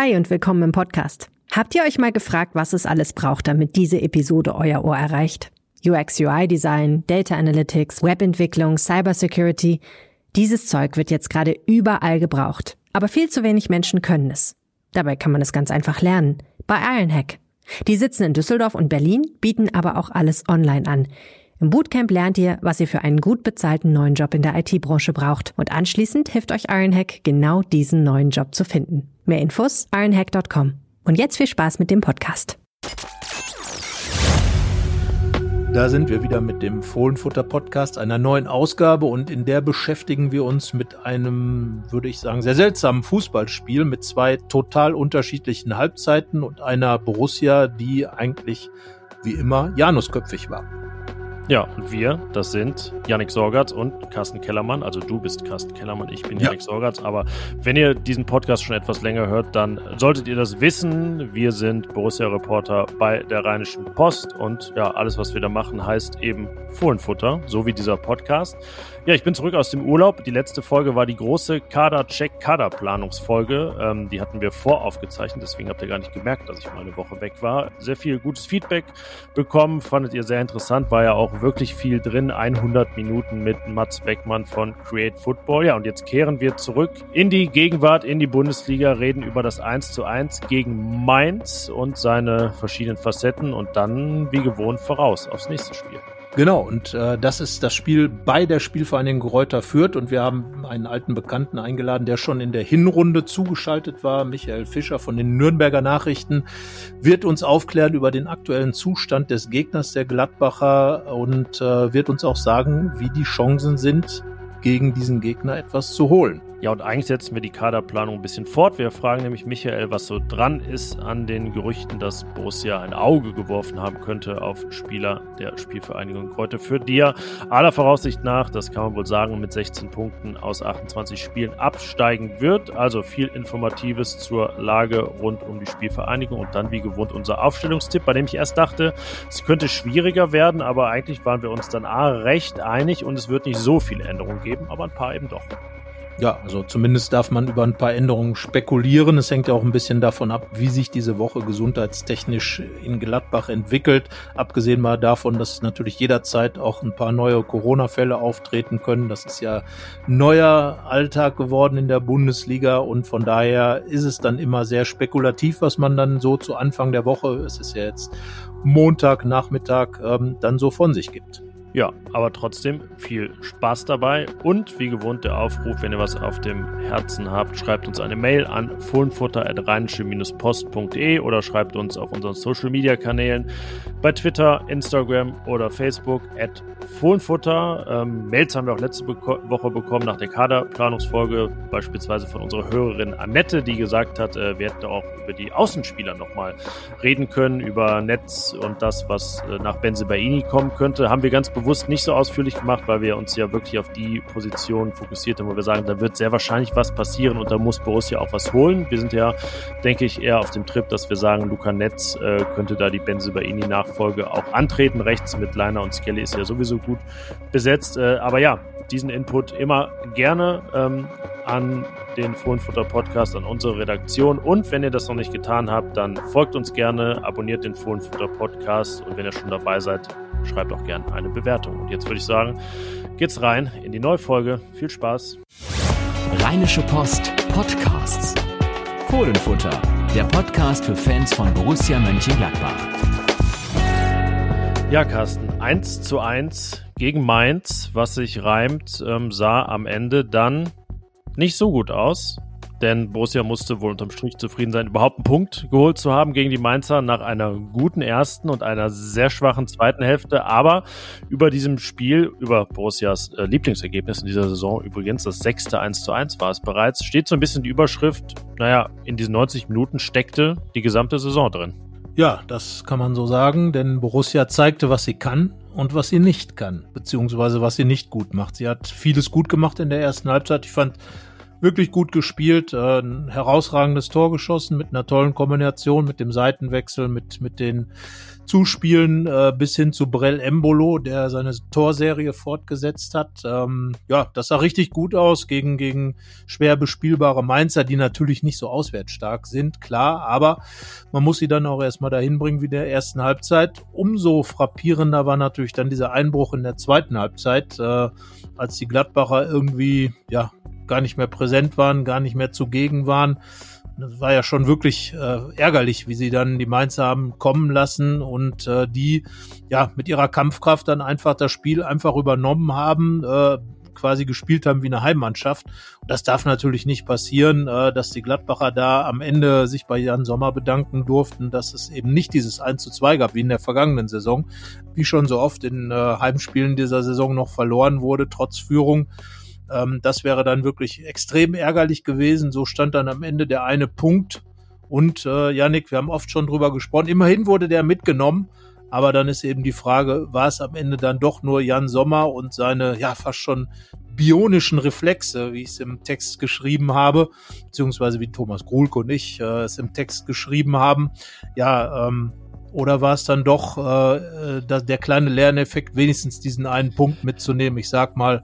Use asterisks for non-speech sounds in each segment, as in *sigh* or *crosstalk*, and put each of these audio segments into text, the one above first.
Hi und willkommen im Podcast. Habt ihr euch mal gefragt, was es alles braucht, damit diese Episode euer Ohr erreicht? UX UI Design, Data Analytics, Webentwicklung, Cybersecurity. Dieses Zeug wird jetzt gerade überall gebraucht. Aber viel zu wenig Menschen können es. Dabei kann man es ganz einfach lernen. Bei Ironhack. Die sitzen in Düsseldorf und Berlin, bieten aber auch alles online an. Im Bootcamp lernt ihr, was ihr für einen gut bezahlten neuen Job in der IT-Branche braucht. Und anschließend hilft euch Ironhack, genau diesen neuen Job zu finden. Mehr Infos ironhack.com. Und jetzt viel Spaß mit dem Podcast. Da sind wir wieder mit dem Fohlenfutter Podcast, einer neuen Ausgabe und in der beschäftigen wir uns mit einem, würde ich sagen, sehr seltsamen Fußballspiel mit zwei total unterschiedlichen Halbzeiten und einer Borussia, die eigentlich wie immer Janusköpfig war. Ja, und wir, das sind Yannick Sorgatz und Carsten Kellermann. Also du bist Carsten Kellermann, ich bin ja. Yannick Sorgatz. Aber wenn ihr diesen Podcast schon etwas länger hört, dann solltet ihr das wissen. Wir sind Borussia-Reporter bei der Rheinischen Post und ja, alles, was wir da machen, heißt eben Fohlenfutter, so wie dieser Podcast. Ja, ich bin zurück aus dem Urlaub. Die letzte Folge war die große Kader-Check-Kader-Planungsfolge. Ähm, die hatten wir voraufgezeichnet, deswegen habt ihr gar nicht gemerkt, dass ich mal eine Woche weg war. Sehr viel gutes Feedback bekommen, fandet ihr sehr interessant, war ja auch wirklich viel drin. 100 Minuten mit Mats Beckmann von Create Football. Ja, und jetzt kehren wir zurück in die Gegenwart, in die Bundesliga, reden über das 1 zu 1 gegen Mainz und seine verschiedenen Facetten und dann wie gewohnt voraus aufs nächste Spiel. Genau, und äh, das ist das Spiel bei der Spielvereinigung Reuter Fürth und wir haben einen alten Bekannten eingeladen, der schon in der Hinrunde zugeschaltet war. Michael Fischer von den Nürnberger Nachrichten wird uns aufklären über den aktuellen Zustand des Gegners der Gladbacher und äh, wird uns auch sagen, wie die Chancen sind, gegen diesen Gegner etwas zu holen. Ja, und eigentlich setzen wir die Kaderplanung ein bisschen fort. Wir fragen nämlich Michael, was so dran ist an den Gerüchten, dass Borussia ein Auge geworfen haben könnte auf Spieler der Spielvereinigung Kräuter für die er aller Voraussicht nach, das kann man wohl sagen, mit 16 Punkten aus 28 Spielen absteigen wird. Also viel Informatives zur Lage rund um die Spielvereinigung und dann wie gewohnt unser Aufstellungstipp, bei dem ich erst dachte, es könnte schwieriger werden, aber eigentlich waren wir uns dann A recht einig und es wird nicht so viele Änderungen geben, aber ein paar eben doch. Ja, also zumindest darf man über ein paar Änderungen spekulieren. Es hängt ja auch ein bisschen davon ab, wie sich diese Woche gesundheitstechnisch in Gladbach entwickelt. Abgesehen mal davon, dass natürlich jederzeit auch ein paar neue Corona-Fälle auftreten können. Das ist ja neuer Alltag geworden in der Bundesliga und von daher ist es dann immer sehr spekulativ, was man dann so zu Anfang der Woche, es ist ja jetzt Montag, Nachmittag, ähm, dann so von sich gibt. Ja, aber trotzdem viel Spaß dabei und wie gewohnt der Aufruf, wenn ihr was auf dem Herzen habt, schreibt uns eine Mail an fohlenfutter.rheinische-post.de oder schreibt uns auf unseren Social Media Kanälen bei Twitter, Instagram oder Facebook at Fohlenfutter. Ähm, Mails haben wir auch letzte Beko Woche bekommen nach der Kaderplanungsfolge, beispielsweise von unserer Hörerin Annette, die gesagt hat, äh, wir hätten auch über die Außenspieler nochmal reden können, über Netz und das, was äh, nach Benzebaini kommen könnte. Haben wir ganz bewusst nicht so ausführlich gemacht, weil wir uns ja wirklich auf die Position fokussiert haben, wo wir sagen, da wird sehr wahrscheinlich was passieren und da muss Borussia auch was holen. Wir sind ja, denke ich, eher auf dem Trip, dass wir sagen, Luca Netz äh, könnte da die Benzebaini-Nachfolge auch antreten. Rechts mit Leiner und Skelly ist ja sowieso gut besetzt. Äh, aber ja, diesen Input immer gerne ähm, an den Fohlenfutter Podcast, an unsere Redaktion. Und wenn ihr das noch nicht getan habt, dann folgt uns gerne, abonniert den Fohlenfutter Podcast und wenn ihr schon dabei seid, schreibt auch gerne eine Bewertung. Und jetzt würde ich sagen, geht's rein in die neue Folge. Viel Spaß. Rheinische Post Podcasts. Fohlenfutter, der Podcast für Fans von Borussia Mönchengladbach. Ja, Carsten, 1 zu 1 gegen Mainz, was sich reimt, ähm, sah am Ende dann nicht so gut aus. Denn Borussia musste wohl unterm Strich zufrieden sein, überhaupt einen Punkt geholt zu haben gegen die Mainzer nach einer guten ersten und einer sehr schwachen zweiten Hälfte. Aber über diesem Spiel, über Borussias äh, Lieblingsergebnis in dieser Saison, übrigens das sechste 1 zu 1 war es bereits, steht so ein bisschen die Überschrift, naja, in diesen 90 Minuten steckte die gesamte Saison drin. Ja, das kann man so sagen, denn Borussia zeigte, was sie kann und was sie nicht kann, beziehungsweise was sie nicht gut macht. Sie hat vieles gut gemacht in der ersten Halbzeit. Ich fand wirklich gut gespielt, äh, ein herausragendes Tor geschossen mit einer tollen Kombination, mit dem Seitenwechsel, mit, mit den Zuspielen äh, bis hin zu Brell Embolo, der seine Torserie fortgesetzt hat. Ähm, ja, das sah richtig gut aus gegen, gegen schwer bespielbare Mainzer, die natürlich nicht so auswärtsstark sind, klar, aber man muss sie dann auch erstmal dahin bringen wie der ersten Halbzeit. Umso frappierender war natürlich dann dieser Einbruch in der zweiten Halbzeit, äh, als die Gladbacher irgendwie, ja, gar nicht mehr präsent waren, gar nicht mehr zugegen waren das war ja schon wirklich äh, ärgerlich, wie sie dann die Mainzer haben kommen lassen und äh, die ja mit ihrer Kampfkraft dann einfach das Spiel einfach übernommen haben, äh, quasi gespielt haben wie eine Heimmannschaft. Und das darf natürlich nicht passieren, äh, dass die Gladbacher da am Ende sich bei Jan Sommer bedanken durften, dass es eben nicht dieses 1 zu 2 gab wie in der vergangenen Saison, wie schon so oft in äh, Heimspielen dieser Saison noch verloren wurde, trotz Führung. Ähm, das wäre dann wirklich extrem ärgerlich gewesen. So stand dann am Ende der eine Punkt. Und äh, Yannick, wir haben oft schon drüber gesprochen. Immerhin wurde der mitgenommen. Aber dann ist eben die Frage, war es am Ende dann doch nur Jan Sommer und seine ja fast schon bionischen Reflexe, wie ich es im Text geschrieben habe, beziehungsweise wie Thomas Grulke und ich äh, es im Text geschrieben haben. Ja, ähm, oder war es dann doch äh, äh der kleine Lerneffekt, wenigstens diesen einen Punkt mitzunehmen? Ich sag mal,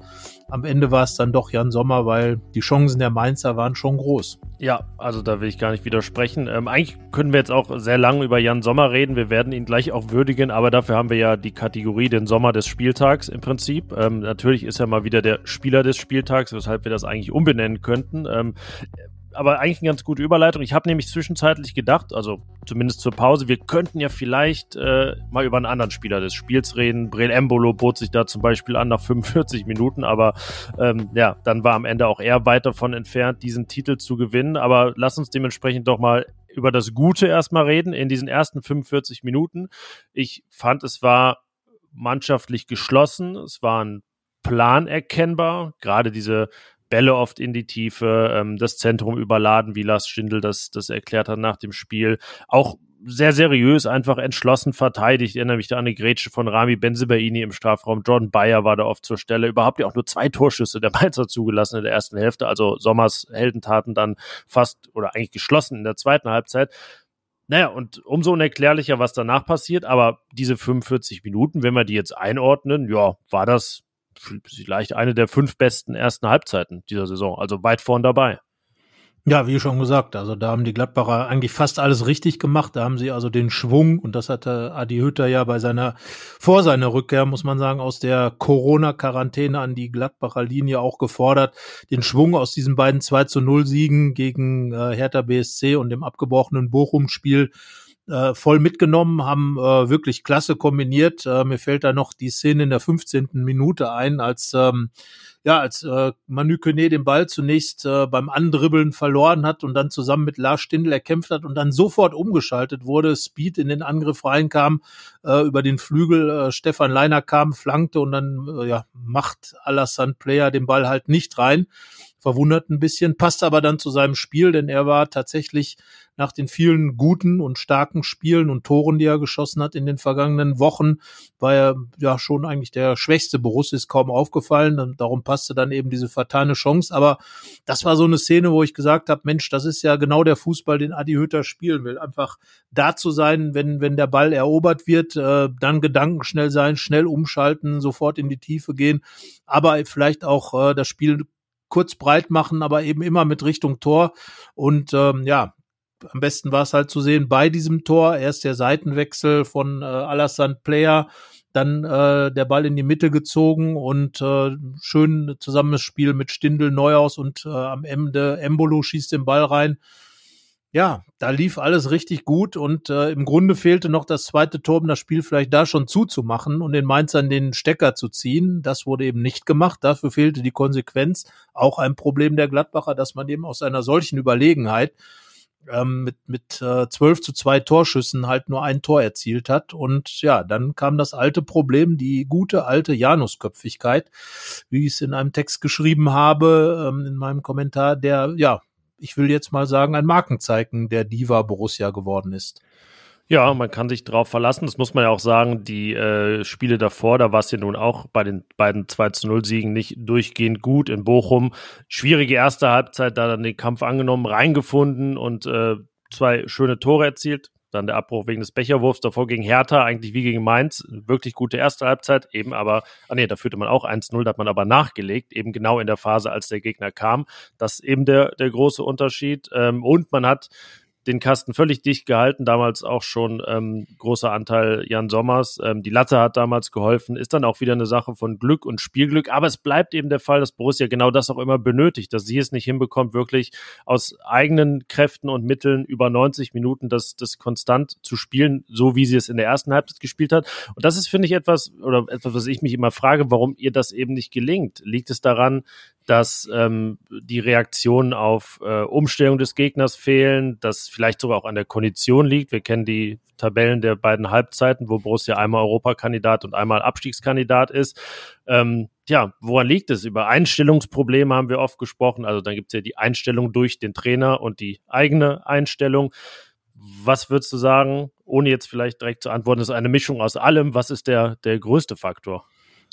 am Ende war es dann doch Jan Sommer, weil die Chancen der Mainzer waren schon groß. Ja, also da will ich gar nicht widersprechen. Ähm, eigentlich können wir jetzt auch sehr lange über Jan Sommer reden. Wir werden ihn gleich auch würdigen, aber dafür haben wir ja die Kategorie den Sommer des Spieltags im Prinzip. Ähm, natürlich ist er mal wieder der Spieler des Spieltags, weshalb wir das eigentlich umbenennen könnten. Ähm, aber eigentlich eine ganz gute Überleitung. Ich habe nämlich zwischenzeitlich gedacht, also zumindest zur Pause, wir könnten ja vielleicht äh, mal über einen anderen Spieler des Spiels reden. Brel Embolo bot sich da zum Beispiel an nach 45 Minuten, aber ähm, ja, dann war am Ende auch er weit davon entfernt, diesen Titel zu gewinnen. Aber lass uns dementsprechend doch mal über das Gute erstmal reden in diesen ersten 45 Minuten. Ich fand, es war mannschaftlich geschlossen, es war ein Plan erkennbar, gerade diese Bälle oft in die Tiefe, ähm, das Zentrum überladen, wie Lars Schindel das, das erklärt hat nach dem Spiel. Auch sehr seriös, einfach entschlossen verteidigt. Ich erinnere mich da an die Grätsche von Rami Benzebaini im Strafraum. Jordan Bayer war da oft zur Stelle. Überhaupt ja auch nur zwei Torschüsse der Mainzer zugelassen in der ersten Hälfte. Also Sommers Heldentaten dann fast oder eigentlich geschlossen in der zweiten Halbzeit. Naja, und umso unerklärlicher, was danach passiert. Aber diese 45 Minuten, wenn wir die jetzt einordnen, ja, war das vielleicht eine der fünf besten ersten Halbzeiten dieser Saison, also weit vorn dabei. Ja, wie schon gesagt, also da haben die Gladbacher eigentlich fast alles richtig gemacht. Da haben sie also den Schwung, und das hatte Adi Hütter ja bei seiner, vor seiner Rückkehr, muss man sagen, aus der Corona-Quarantäne an die Gladbacher Linie auch gefordert, den Schwung aus diesen beiden 2 zu 0 Siegen gegen äh, Hertha BSC und dem abgebrochenen Bochum-Spiel äh, voll mitgenommen, haben äh, wirklich klasse kombiniert. Äh, mir fällt da noch die Szene in der 15. Minute ein, als ähm, ja, als äh, Manu Kone den Ball zunächst äh, beim Andribbeln verloren hat und dann zusammen mit Lars Stindl erkämpft hat und dann sofort umgeschaltet wurde, Speed in den Angriff reinkam, äh, über den Flügel äh, Stefan Leiner kam, flankte und dann äh, ja, macht Alassane Player den Ball halt nicht rein verwundert ein bisschen, passt aber dann zu seinem Spiel, denn er war tatsächlich nach den vielen guten und starken Spielen und Toren, die er geschossen hat in den vergangenen Wochen, war er ja schon eigentlich der schwächste Borussia, ist kaum aufgefallen und darum passte dann eben diese fatale Chance. Aber das war so eine Szene, wo ich gesagt habe, Mensch, das ist ja genau der Fußball, den Adi Hütter spielen will. Einfach da zu sein, wenn, wenn der Ball erobert wird, äh, dann gedankenschnell sein, schnell umschalten, sofort in die Tiefe gehen, aber vielleicht auch äh, das Spiel kurz breit machen, aber eben immer mit Richtung Tor. Und ähm, ja, am besten war es halt zu sehen bei diesem Tor. Erst der Seitenwechsel von äh, Alassane Player, dann äh, der Ball in die Mitte gezogen und äh, schön Zusammenspiel mit Stindel Neuhaus und äh, am Ende Embolo schießt den Ball rein ja, da lief alles richtig gut und äh, im Grunde fehlte noch das zweite Tor, um das Spiel vielleicht da schon zuzumachen und den Mainzern den Stecker zu ziehen. Das wurde eben nicht gemacht. Dafür fehlte die Konsequenz. Auch ein Problem der Gladbacher, dass man eben aus einer solchen Überlegenheit ähm, mit, mit äh, 12 zu 2 Torschüssen halt nur ein Tor erzielt hat. Und ja, dann kam das alte Problem, die gute alte Janusköpfigkeit, wie ich es in einem Text geschrieben habe, ähm, in meinem Kommentar, der ja ich will jetzt mal sagen, ein Markenzeichen der Diva Borussia geworden ist. Ja, man kann sich drauf verlassen. Das muss man ja auch sagen. Die äh, Spiele davor, da war es ja nun auch bei den beiden 2 zu 0 Siegen nicht durchgehend gut in Bochum. Schwierige erste Halbzeit, da dann den Kampf angenommen, reingefunden und äh, zwei schöne Tore erzielt. Dann der Abbruch wegen des Becherwurfs davor gegen Hertha, eigentlich wie gegen Mainz. Wirklich gute erste Halbzeit, eben aber, ah nee, da führte man auch 1-0, da hat man aber nachgelegt, eben genau in der Phase, als der Gegner kam. Das ist eben der, der große Unterschied. Ähm, und man hat den Kasten völlig dicht gehalten, damals auch schon ähm, großer Anteil Jan Sommers. Ähm, die Latte hat damals geholfen, ist dann auch wieder eine Sache von Glück und Spielglück, aber es bleibt eben der Fall, dass Borussia genau das auch immer benötigt, dass sie es nicht hinbekommt, wirklich aus eigenen Kräften und Mitteln über 90 Minuten das, das konstant zu spielen, so wie sie es in der ersten Halbzeit gespielt hat. Und das ist, finde ich, etwas, oder etwas, was ich mich immer frage, warum ihr das eben nicht gelingt. Liegt es daran, dass ähm, die Reaktionen auf äh, Umstellung des Gegners fehlen, dass vielleicht sogar auch an der Kondition liegt. Wir kennen die Tabellen der beiden Halbzeiten, wo Borussia einmal Europakandidat und einmal Abstiegskandidat ist. Ähm, ja, woran liegt es? Über Einstellungsprobleme haben wir oft gesprochen. Also dann gibt es ja die Einstellung durch den Trainer und die eigene Einstellung. Was würdest du sagen, ohne jetzt vielleicht direkt zu antworten, ist eine Mischung aus allem. Was ist der, der größte Faktor?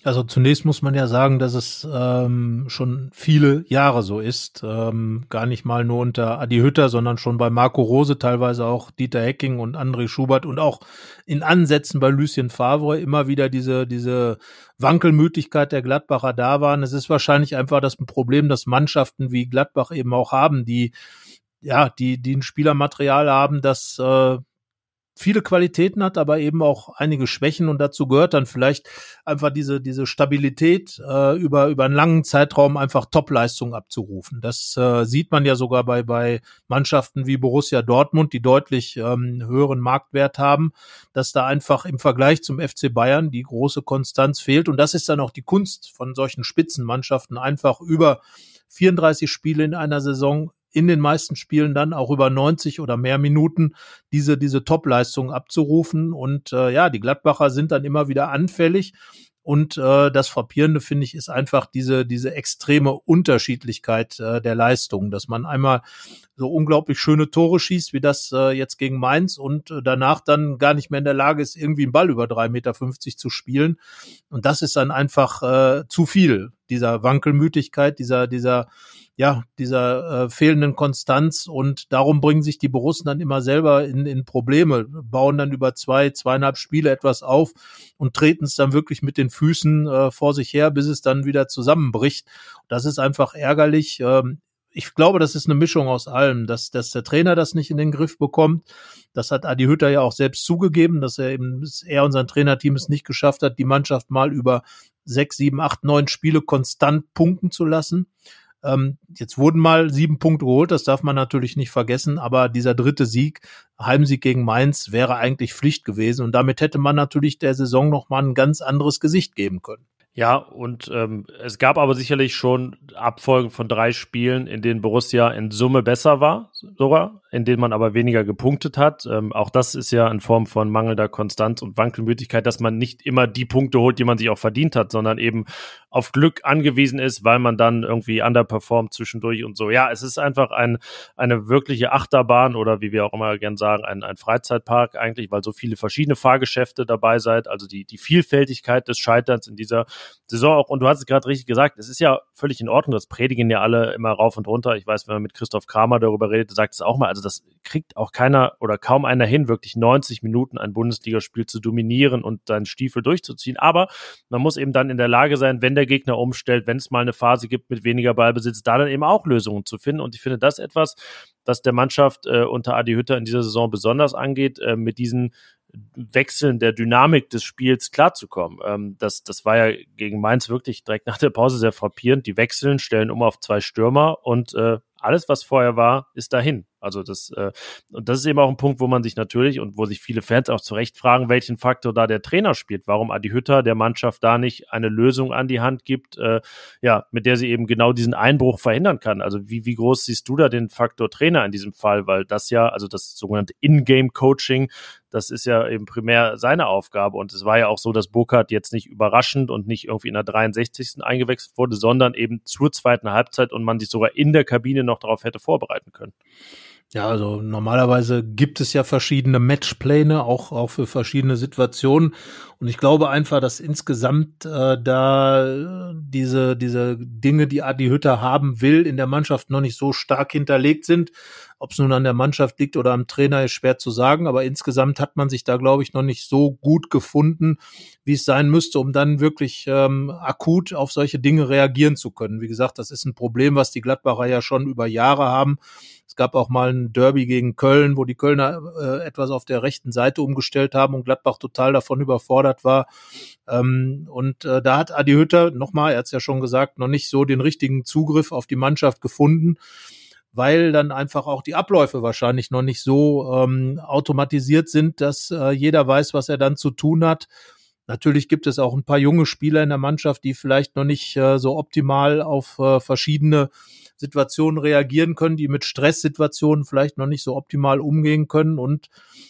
Also zunächst muss man ja sagen, dass es ähm, schon viele Jahre so ist. Ähm, gar nicht mal nur unter Adi Hütter, sondern schon bei Marco Rose, teilweise auch Dieter Hecking und André Schubert und auch in Ansätzen bei Lucien Favre immer wieder diese, diese Wankelmütigkeit der Gladbacher da waren. Es ist wahrscheinlich einfach das Problem, dass Mannschaften wie Gladbach eben auch haben, die ja, die, die ein Spielermaterial haben, das äh, viele Qualitäten hat, aber eben auch einige Schwächen und dazu gehört dann vielleicht einfach diese diese Stabilität äh, über über einen langen Zeitraum einfach Topleistungen abzurufen. Das äh, sieht man ja sogar bei bei Mannschaften wie Borussia Dortmund, die deutlich ähm, höheren Marktwert haben, dass da einfach im Vergleich zum FC Bayern die große Konstanz fehlt und das ist dann auch die Kunst von solchen Spitzenmannschaften einfach über 34 Spiele in einer Saison in den meisten Spielen dann auch über 90 oder mehr Minuten diese, diese Top-Leistung abzurufen. Und äh, ja, die Gladbacher sind dann immer wieder anfällig. Und äh, das Frappierende, finde ich, ist einfach diese, diese extreme Unterschiedlichkeit äh, der Leistungen, dass man einmal so unglaublich schöne Tore schießt, wie das äh, jetzt gegen Mainz und äh, danach dann gar nicht mehr in der Lage ist, irgendwie einen Ball über drei Meter fünfzig zu spielen. Und das ist dann einfach äh, zu viel, dieser Wankelmütigkeit, dieser, dieser ja, dieser äh, fehlenden Konstanz und darum bringen sich die Borussen dann immer selber in, in Probleme, bauen dann über zwei, zweieinhalb Spiele etwas auf und treten es dann wirklich mit den Füßen äh, vor sich her, bis es dann wieder zusammenbricht. Das ist einfach ärgerlich. Ähm, ich glaube, das ist eine Mischung aus allem, dass, dass der Trainer das nicht in den Griff bekommt. Das hat Adi Hütter ja auch selbst zugegeben, dass er eben, er und sein Trainerteam es nicht geschafft hat, die Mannschaft mal über sechs, sieben, acht, neun Spiele konstant punkten zu lassen. Ähm, jetzt wurden mal sieben Punkte geholt, das darf man natürlich nicht vergessen, aber dieser dritte Sieg, Heimsieg gegen Mainz, wäre eigentlich Pflicht gewesen und damit hätte man natürlich der Saison nochmal ein ganz anderes Gesicht geben können. Ja, und ähm, es gab aber sicherlich schon Abfolgen von drei Spielen, in denen Borussia in Summe besser war, sogar, in denen man aber weniger gepunktet hat. Ähm, auch das ist ja in Form von mangelnder Konstanz und Wankelmütigkeit, dass man nicht immer die Punkte holt, die man sich auch verdient hat, sondern eben auf Glück angewiesen ist, weil man dann irgendwie underperformt zwischendurch und so. Ja, es ist einfach ein, eine wirkliche Achterbahn oder wie wir auch immer gern sagen, ein, ein Freizeitpark eigentlich, weil so viele verschiedene Fahrgeschäfte dabei seid. Also die, die Vielfältigkeit des Scheiterns in dieser Saison auch, und du hast es gerade richtig gesagt, es ist ja völlig in Ordnung, das predigen ja alle immer rauf und runter. Ich weiß, wenn man mit Christoph Kramer darüber redet, sagt es auch mal, also das kriegt auch keiner oder kaum einer hin, wirklich 90 Minuten ein Bundesligaspiel zu dominieren und seinen Stiefel durchzuziehen. Aber man muss eben dann in der Lage sein, wenn der Gegner umstellt, wenn es mal eine Phase gibt mit weniger Ballbesitz, da dann eben auch Lösungen zu finden. Und ich finde das etwas, was der Mannschaft äh, unter Adi Hütter in dieser Saison besonders angeht, äh, mit diesen Wechseln der Dynamik des Spiels klarzukommen. Ähm, das, das war ja gegen Mainz wirklich direkt nach der Pause sehr frappierend. Die wechseln, stellen um auf zwei Stürmer und äh, alles, was vorher war, ist dahin. Also das, äh, und das ist eben auch ein Punkt, wo man sich natürlich und wo sich viele Fans auch zu Recht fragen, welchen Faktor da der Trainer spielt. Warum Adi Hütter der Mannschaft da nicht eine Lösung an die Hand gibt, äh, ja, mit der sie eben genau diesen Einbruch verhindern kann. Also wie, wie groß siehst du da den Faktor Trainer in diesem Fall? Weil das ja, also das sogenannte In-Game-Coaching, das ist ja eben primär seine Aufgabe. Und es war ja auch so, dass Burkhardt jetzt nicht überraschend und nicht irgendwie in der 63. eingewechselt wurde, sondern eben zur zweiten Halbzeit und man sich sogar in der Kabine noch darauf hätte vorbereiten können. Ja, also normalerweise gibt es ja verschiedene Matchpläne, auch, auch für verschiedene Situationen. Und ich glaube einfach, dass insgesamt äh, da diese, diese Dinge, die Adi Hütter haben will, in der Mannschaft noch nicht so stark hinterlegt sind. Ob es nun an der Mannschaft liegt oder am Trainer, ist schwer zu sagen. Aber insgesamt hat man sich da, glaube ich, noch nicht so gut gefunden, wie es sein müsste, um dann wirklich ähm, akut auf solche Dinge reagieren zu können. Wie gesagt, das ist ein Problem, was die Gladbacher ja schon über Jahre haben. Es gab auch mal ein Derby gegen Köln, wo die Kölner äh, etwas auf der rechten Seite umgestellt haben und Gladbach total davon überfordert war. Ähm, und äh, da hat Adi Hütter, nochmal, er hat es ja schon gesagt, noch nicht so den richtigen Zugriff auf die Mannschaft gefunden weil dann einfach auch die Abläufe wahrscheinlich noch nicht so ähm, automatisiert sind, dass äh, jeder weiß, was er dann zu tun hat. Natürlich gibt es auch ein paar junge Spieler in der Mannschaft, die vielleicht noch nicht äh, so optimal auf äh, verschiedene Situationen reagieren können, die mit Stresssituationen vielleicht noch nicht so optimal umgehen können. Und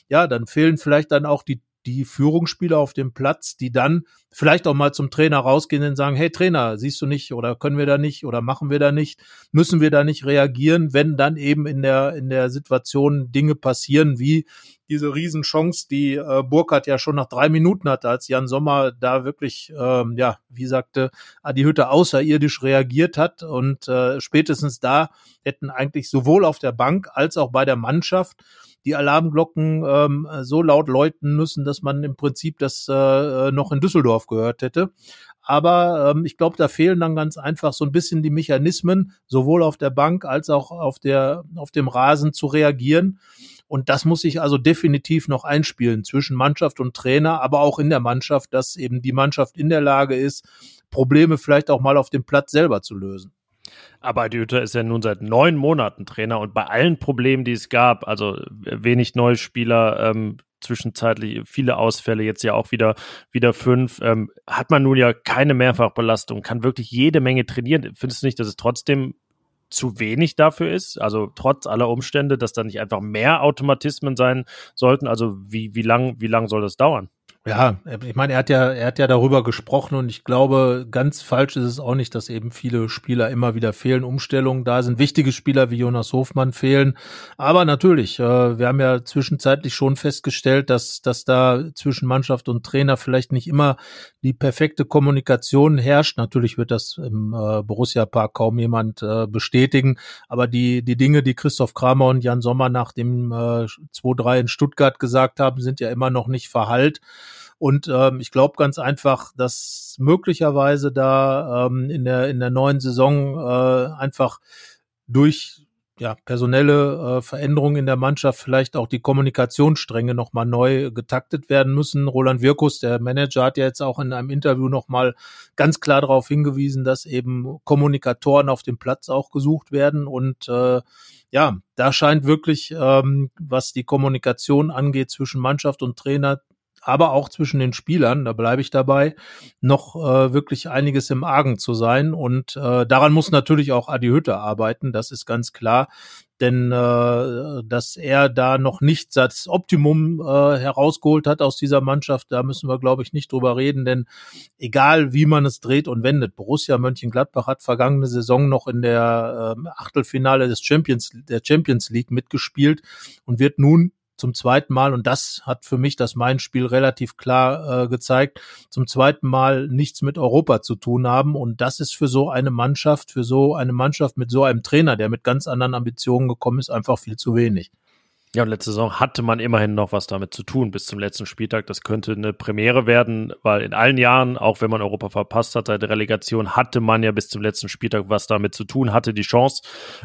ja, dann fehlen vielleicht dann auch die die Führungsspieler auf dem Platz, die dann vielleicht auch mal zum Trainer rausgehen und sagen, hey Trainer, siehst du nicht oder können wir da nicht oder machen wir da nicht, müssen wir da nicht reagieren, wenn dann eben in der, in der Situation Dinge passieren wie diese Riesenchance, die äh, Burkhardt ja schon nach drei Minuten hatte, als Jan Sommer da wirklich, ähm, ja, wie sagte, Adi Hütte außerirdisch reagiert hat und äh, spätestens da hätten eigentlich sowohl auf der Bank als auch bei der Mannschaft die Alarmglocken ähm, so laut läuten müssen, dass man im Prinzip das äh, noch in Düsseldorf gehört hätte. Aber ähm, ich glaube, da fehlen dann ganz einfach so ein bisschen die Mechanismen, sowohl auf der Bank als auch auf der auf dem Rasen zu reagieren. Und das muss sich also definitiv noch einspielen zwischen Mannschaft und Trainer, aber auch in der Mannschaft, dass eben die Mannschaft in der Lage ist, Probleme vielleicht auch mal auf dem Platz selber zu lösen. Aber Dieter ist ja nun seit neun Monaten Trainer und bei allen Problemen, die es gab, also wenig neue Spieler, ähm, zwischenzeitlich viele Ausfälle, jetzt ja auch wieder, wieder fünf, ähm, hat man nun ja keine Mehrfachbelastung, kann wirklich jede Menge trainieren. Findest du nicht, dass es trotzdem zu wenig dafür ist? Also trotz aller Umstände, dass da nicht einfach mehr Automatismen sein sollten? Also wie, wie lang, wie lang soll das dauern? Ja, ich meine, er hat ja, er hat ja darüber gesprochen und ich glaube, ganz falsch ist es auch nicht, dass eben viele Spieler immer wieder fehlen, Umstellungen da sind, wichtige Spieler wie Jonas Hofmann fehlen. Aber natürlich, äh, wir haben ja zwischenzeitlich schon festgestellt, dass, dass da zwischen Mannschaft und Trainer vielleicht nicht immer die perfekte Kommunikation herrscht. Natürlich wird das im äh, Borussia Park kaum jemand äh, bestätigen, aber die, die Dinge, die Christoph Kramer und Jan Sommer nach dem äh, 2-3 in Stuttgart gesagt haben, sind ja immer noch nicht verhallt. Und ähm, ich glaube ganz einfach, dass möglicherweise da ähm, in der in der neuen Saison äh, einfach durch ja, personelle äh, Veränderungen in der Mannschaft vielleicht auch die Kommunikationsstränge nochmal neu getaktet werden müssen. Roland Wirkus, der Manager, hat ja jetzt auch in einem Interview nochmal ganz klar darauf hingewiesen, dass eben Kommunikatoren auf dem Platz auch gesucht werden. Und äh, ja, da scheint wirklich, ähm, was die Kommunikation angeht zwischen Mannschaft und Trainer, aber auch zwischen den Spielern, da bleibe ich dabei, noch äh, wirklich einiges im Argen zu sein. Und äh, daran muss natürlich auch Adi Hütte arbeiten, das ist ganz klar. Denn äh, dass er da noch nicht das Optimum äh, herausgeholt hat aus dieser Mannschaft, da müssen wir, glaube ich, nicht drüber reden. Denn egal wie man es dreht und wendet, Borussia Mönchengladbach hat vergangene Saison noch in der äh, Achtelfinale des Champions, der Champions League mitgespielt und wird nun zum zweiten Mal, und das hat für mich das Main-Spiel relativ klar äh, gezeigt, zum zweiten Mal nichts mit Europa zu tun haben. Und das ist für so eine Mannschaft, für so eine Mannschaft mit so einem Trainer, der mit ganz anderen Ambitionen gekommen ist, einfach viel zu wenig. Ja, und letzte Saison hatte man immerhin noch was damit zu tun bis zum letzten Spieltag. Das könnte eine Premiere werden, weil in allen Jahren, auch wenn man Europa verpasst hat seit der Relegation, hatte man ja bis zum letzten Spieltag was damit zu tun, hatte die Chance,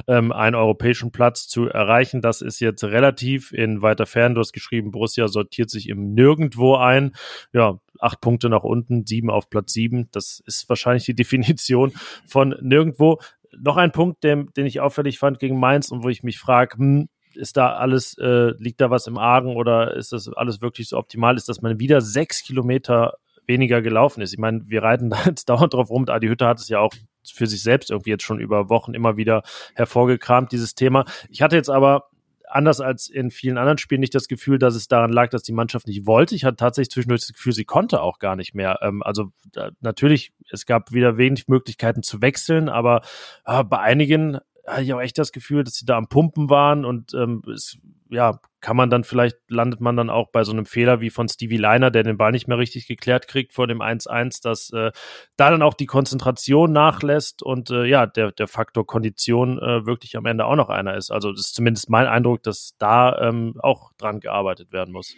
ähm, einen europäischen Platz zu erreichen. Das ist jetzt relativ in weiter Fern. Du hast geschrieben, Borussia sortiert sich im Nirgendwo ein. Ja, acht Punkte nach unten, sieben auf Platz sieben. Das ist wahrscheinlich die *laughs* Definition von nirgendwo. Noch ein Punkt, den, den ich auffällig fand gegen Mainz und wo ich mich frage, hm, ist da alles, äh, liegt da was im Argen oder ist das alles wirklich so optimal? Ist, dass man wieder sechs Kilometer weniger gelaufen ist? Ich meine, wir reiten *laughs* da jetzt dauernd drauf rum. Adi Hütte hat es ja auch für sich selbst irgendwie jetzt schon über Wochen immer wieder hervorgekramt, dieses Thema. Ich hatte jetzt aber anders als in vielen anderen Spielen nicht das Gefühl, dass es daran lag, dass die Mannschaft nicht wollte. Ich hatte tatsächlich zwischendurch das Gefühl, sie konnte auch gar nicht mehr. Ähm, also da, natürlich, es gab wieder wenig Möglichkeiten zu wechseln, aber äh, bei einigen hatte ich auch echt das Gefühl, dass sie da am Pumpen waren und ähm, es, ja, kann man dann vielleicht, landet man dann auch bei so einem Fehler wie von Stevie Liner, der den Ball nicht mehr richtig geklärt kriegt vor dem 1-1, dass äh, da dann auch die Konzentration nachlässt und äh, ja, der, der Faktor Kondition äh, wirklich am Ende auch noch einer ist. Also das ist zumindest mein Eindruck, dass da ähm, auch dran gearbeitet werden muss.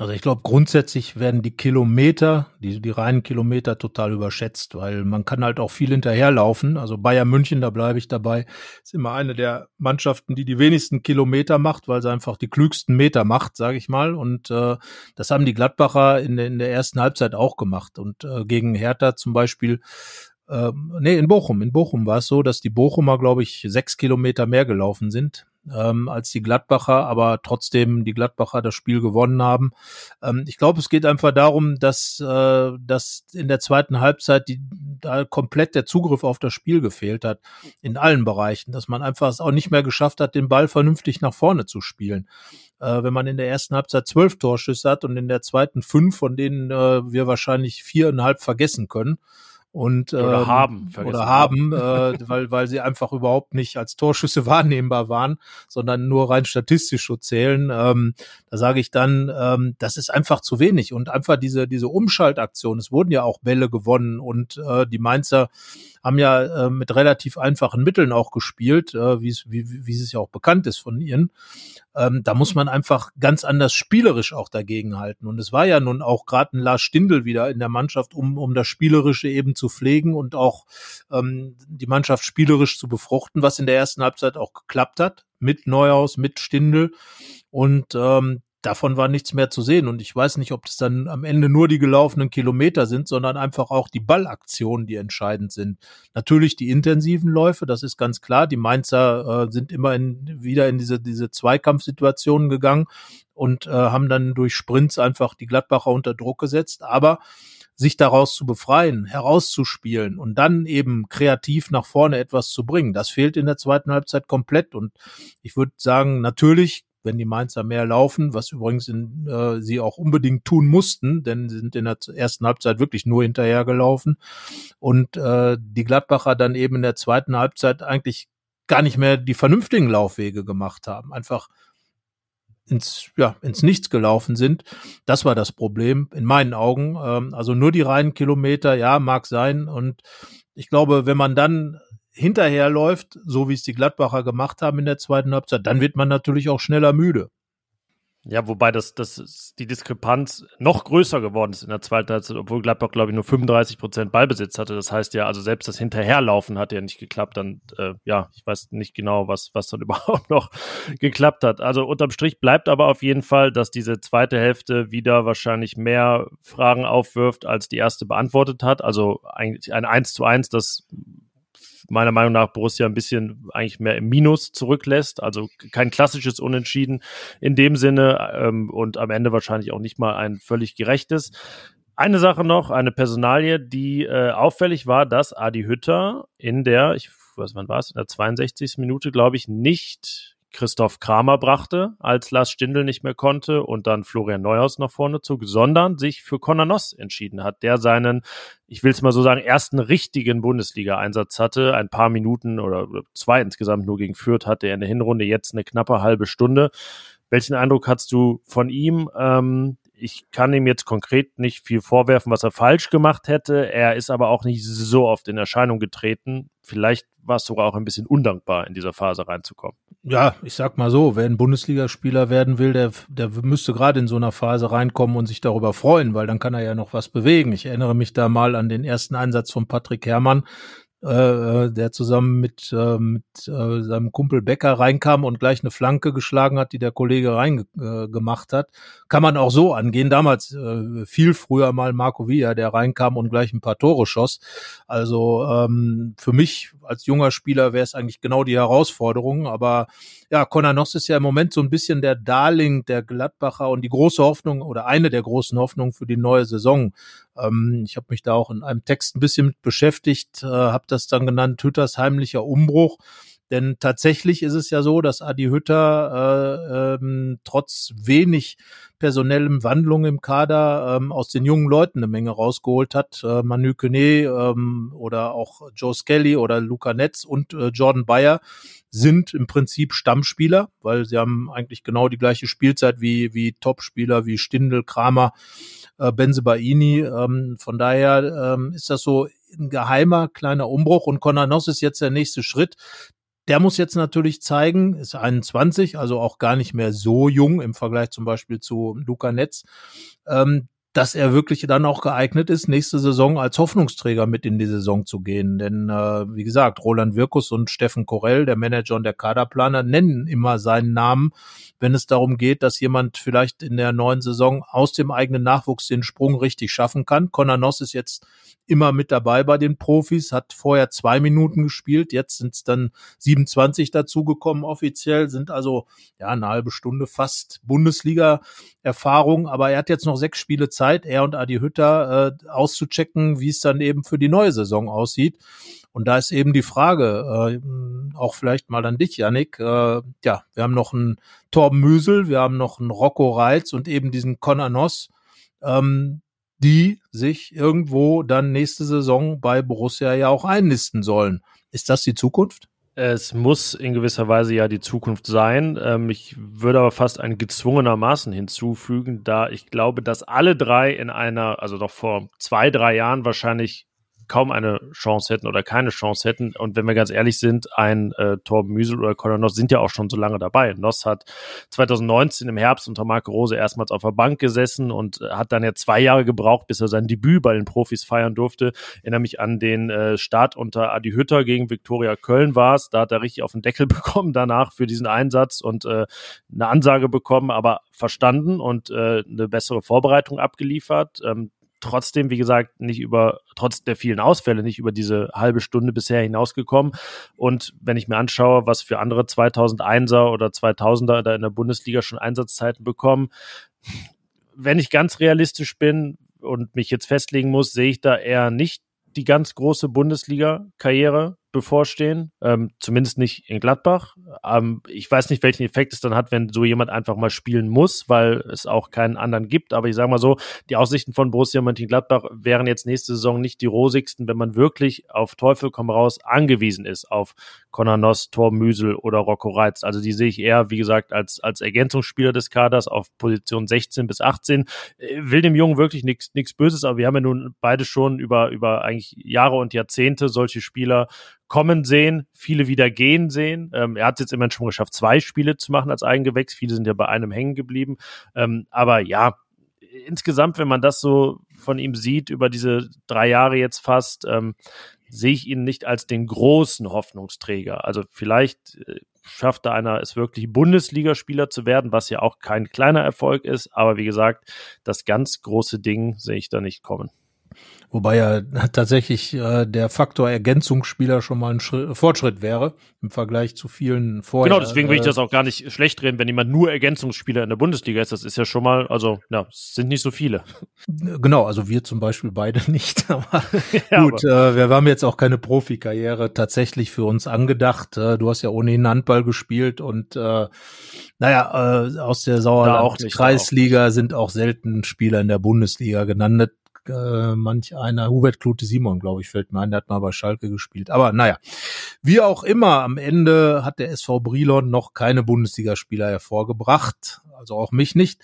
Also ich glaube, grundsätzlich werden die Kilometer, die, die reinen Kilometer total überschätzt, weil man kann halt auch viel hinterherlaufen. Also Bayern München, da bleibe ich dabei, ist immer eine der Mannschaften, die die wenigsten Kilometer macht, weil sie einfach die klügsten Meter macht, sage ich mal. Und äh, das haben die Gladbacher in, in der ersten Halbzeit auch gemacht. Und äh, gegen Hertha zum Beispiel äh, nee, in Bochum. In Bochum war es so, dass die Bochumer, glaube ich, sechs Kilometer mehr gelaufen sind ähm, als die Gladbacher, aber trotzdem die Gladbacher das Spiel gewonnen haben. Ähm, ich glaube, es geht einfach darum, dass, äh, dass in der zweiten Halbzeit die, da komplett der Zugriff auf das Spiel gefehlt hat, in allen Bereichen, dass man einfach es auch nicht mehr geschafft hat, den Ball vernünftig nach vorne zu spielen. Äh, wenn man in der ersten Halbzeit zwölf Torschüsse hat und in der zweiten fünf, von denen äh, wir wahrscheinlich viereinhalb vergessen können, und oder ähm, haben oder haben, äh, weil weil sie einfach überhaupt nicht als Torschüsse *laughs* wahrnehmbar waren, sondern nur rein statistisch so zählen. Ähm, da sage ich dann, ähm, das ist einfach zu wenig und einfach diese diese Umschaltaktion. Es wurden ja auch Bälle gewonnen und äh, die Mainzer haben ja äh, mit relativ einfachen Mitteln auch gespielt, äh, wie, wie, wie es ja auch bekannt ist von ihnen. Ähm, da muss man einfach ganz anders spielerisch auch dagegen halten. Und es war ja nun auch gerade ein Lars Stindl wieder in der Mannschaft, um, um das Spielerische eben zu pflegen und auch ähm, die Mannschaft spielerisch zu befruchten, was in der ersten Halbzeit auch geklappt hat, mit Neuhaus, mit Stindl. Und ähm, davon war nichts mehr zu sehen. Und ich weiß nicht, ob das dann am Ende nur die gelaufenen Kilometer sind, sondern einfach auch die Ballaktionen, die entscheidend sind. Natürlich die intensiven Läufe, das ist ganz klar. Die Mainzer äh, sind immer in, wieder in diese, diese Zweikampfsituationen gegangen und äh, haben dann durch Sprints einfach die Gladbacher unter Druck gesetzt. Aber sich daraus zu befreien, herauszuspielen und dann eben kreativ nach vorne etwas zu bringen. Das fehlt in der zweiten Halbzeit komplett. Und ich würde sagen, natürlich wenn die Mainzer mehr laufen, was übrigens in, äh, sie auch unbedingt tun mussten, denn sie sind in der ersten Halbzeit wirklich nur hinterhergelaufen und äh, die Gladbacher dann eben in der zweiten Halbzeit eigentlich gar nicht mehr die vernünftigen Laufwege gemacht haben, einfach ins, ja, ins Nichts gelaufen sind. Das war das Problem in meinen Augen. Ähm, also nur die reinen Kilometer, ja, mag sein. Und ich glaube, wenn man dann hinterherläuft, so wie es die Gladbacher gemacht haben in der zweiten Halbzeit, dann wird man natürlich auch schneller müde. Ja, wobei das, das die Diskrepanz noch größer geworden ist in der zweiten Halbzeit, obwohl Gladbach, glaube ich, nur 35 Prozent Ballbesitz hatte. Das heißt ja, also selbst das Hinterherlaufen hat ja nicht geklappt. Dann, äh, ja, ich weiß nicht genau, was, was dann *laughs* überhaupt noch geklappt hat. Also unterm Strich bleibt aber auf jeden Fall, dass diese zweite Hälfte wieder wahrscheinlich mehr Fragen aufwirft, als die erste beantwortet hat. Also eigentlich ein 1 zu 1, das meiner Meinung nach Borussia ein bisschen eigentlich mehr im Minus zurücklässt. Also kein klassisches Unentschieden in dem Sinne ähm, und am Ende wahrscheinlich auch nicht mal ein völlig gerechtes. Eine Sache noch, eine Personalie, die äh, auffällig war, dass Adi Hütter in der, ich weiß wann war es, in der 62. Minute, glaube ich, nicht Christoph Kramer brachte, als Lars Stindl nicht mehr konnte und dann Florian Neuhaus nach vorne zog, sondern sich für Conor Noss entschieden hat, der seinen, ich will es mal so sagen, ersten richtigen Bundesliga-Einsatz hatte. Ein paar Minuten oder zwei insgesamt nur gegen Fürth hatte er in der Hinrunde jetzt eine knappe halbe Stunde. Welchen Eindruck hast du von ihm? Ähm, ich kann ihm jetzt konkret nicht viel vorwerfen, was er falsch gemacht hätte. Er ist aber auch nicht so oft in Erscheinung getreten. Vielleicht war es sogar auch ein bisschen undankbar, in dieser Phase reinzukommen. Ja, ich sag mal so, wer ein Bundesligaspieler werden will, der, der müsste gerade in so einer Phase reinkommen und sich darüber freuen, weil dann kann er ja noch was bewegen. Ich erinnere mich da mal an den ersten Einsatz von Patrick Herrmann, äh, äh, der zusammen mit, äh, mit äh, seinem Kumpel Becker reinkam und gleich eine Flanke geschlagen hat, die der Kollege reingemacht äh, hat. Kann man auch so angehen. Damals äh, viel früher mal Marco Villa, der reinkam und gleich ein paar Tore schoss. Also ähm, für mich als junger Spieler wäre es eigentlich genau die Herausforderung. Aber ja, Conor Noss ist ja im Moment so ein bisschen der Darling der Gladbacher und die große Hoffnung oder eine der großen Hoffnungen für die neue Saison. Ähm, ich habe mich da auch in einem Text ein bisschen mit beschäftigt, äh, habe das dann genannt, Hütters heimlicher Umbruch. Denn tatsächlich ist es ja so, dass Adi Hütter äh, ähm, trotz wenig personellem Wandlung im Kader ähm, aus den jungen Leuten eine Menge rausgeholt hat. Äh, Manu Kone ähm, oder auch Joe Skelly oder Luca Netz und äh, Jordan Bayer sind im Prinzip Stammspieler, weil sie haben eigentlich genau die gleiche Spielzeit wie, wie Topspieler wie Stindel, Kramer, äh, Benzebaini. Ähm, von daher ähm, ist das so ein geheimer kleiner Umbruch und Konanos ist jetzt der nächste Schritt. Der muss jetzt natürlich zeigen, ist 21, also auch gar nicht mehr so jung im Vergleich zum Beispiel zu Luca Netz, ähm, dass er wirklich dann auch geeignet ist, nächste Saison als Hoffnungsträger mit in die Saison zu gehen. Denn äh, wie gesagt, Roland Wirkus und Steffen Korell, der Manager und der Kaderplaner, nennen immer seinen Namen, wenn es darum geht, dass jemand vielleicht in der neuen Saison aus dem eigenen Nachwuchs den Sprung richtig schaffen kann. Conor Noss ist jetzt immer mit dabei bei den Profis, hat vorher zwei Minuten gespielt, jetzt sind es dann 27 dazugekommen offiziell, sind also ja eine halbe Stunde fast Bundesliga-Erfahrung, aber er hat jetzt noch sechs Spiele Zeit, er und Adi Hütter äh, auszuchecken, wie es dann eben für die neue Saison aussieht. Und da ist eben die Frage, äh, auch vielleicht mal an dich, Yannick. Äh, ja, wir haben noch einen Torben Müsel, wir haben noch einen Rocco Reitz und eben diesen Conor Noss. Ähm, die sich irgendwo dann nächste Saison bei Borussia ja auch einnisten sollen. Ist das die Zukunft? Es muss in gewisser Weise ja die Zukunft sein. Ähm, ich würde aber fast ein gezwungenermaßen hinzufügen, da ich glaube, dass alle drei in einer, also doch vor zwei, drei Jahren wahrscheinlich kaum eine Chance hätten oder keine Chance hätten. Und wenn wir ganz ehrlich sind, ein äh, Torben Müsel oder Conor Noss sind ja auch schon so lange dabei. Noss hat 2019 im Herbst unter Marco Rose erstmals auf der Bank gesessen und äh, hat dann ja zwei Jahre gebraucht, bis er sein Debüt bei den Profis feiern durfte. Ich erinnere mich an den äh, Start unter Adi Hütter gegen Viktoria Köln war es. Da hat er richtig auf den Deckel *laughs* bekommen danach für diesen Einsatz und äh, eine Ansage bekommen, aber verstanden und äh, eine bessere Vorbereitung abgeliefert. Ähm, trotzdem, wie gesagt, nicht über, trotz der vielen Ausfälle, nicht über diese halbe Stunde bisher hinausgekommen. Und wenn ich mir anschaue, was für andere 2001er oder 2000er da in der Bundesliga schon Einsatzzeiten bekommen, wenn ich ganz realistisch bin und mich jetzt festlegen muss, sehe ich da eher nicht die ganz große Bundesliga-Karriere bevorstehen, ähm, zumindest nicht in Gladbach. Ähm, ich weiß nicht, welchen Effekt es dann hat, wenn so jemand einfach mal spielen muss, weil es auch keinen anderen gibt. Aber ich sage mal so, die Aussichten von Borussia Mönchengladbach wären jetzt nächste Saison nicht die rosigsten, wenn man wirklich auf Teufel komm raus angewiesen ist auf Conor Noss, Tor Müsel oder Rocco Reitz. Also die sehe ich eher, wie gesagt, als, als Ergänzungsspieler des Kaders auf Position 16 bis 18. Äh, will dem Jungen wirklich nichts nichts Böses, aber wir haben ja nun beide schon über, über eigentlich Jahre und Jahrzehnte solche Spieler kommen sehen, viele wieder gehen sehen. Ähm, er hat es jetzt immerhin schon geschafft, zwei Spiele zu machen als Eigengewächs. Viele sind ja bei einem hängen geblieben. Ähm, aber ja, insgesamt, wenn man das so von ihm sieht, über diese drei Jahre jetzt fast, ähm, sehe ich ihn nicht als den großen Hoffnungsträger. Also vielleicht äh, schafft da einer es wirklich Bundesligaspieler zu werden, was ja auch kein kleiner Erfolg ist. Aber wie gesagt, das ganz große Ding sehe ich da nicht kommen. Wobei ja *laughs* tatsächlich äh, der Faktor Ergänzungsspieler schon mal ein Schritt, Fortschritt wäre im Vergleich zu vielen vorher. Genau, deswegen will ich äh, das auch gar nicht schlecht reden, wenn jemand nur Ergänzungsspieler in der Bundesliga ist. Das ist ja schon mal, also, ja, es sind nicht so viele. *laughs* Genau, also wir zum Beispiel beide *laughs* nicht. Aber ja, gut, aber. Äh, wir haben jetzt auch keine Profikarriere tatsächlich für uns angedacht. Äh, du hast ja ohnehin Handball gespielt und äh, naja, äh, aus der Sauerland-Kreisliga sind auch selten Spieler in der Bundesliga genannt äh, manch einer, Hubert Klute Simon, glaube ich, fällt mir ein, der hat mal bei Schalke gespielt. Aber naja, wie auch immer, am Ende hat der SV Brilon noch keine Bundesligaspieler hervorgebracht, also auch mich nicht.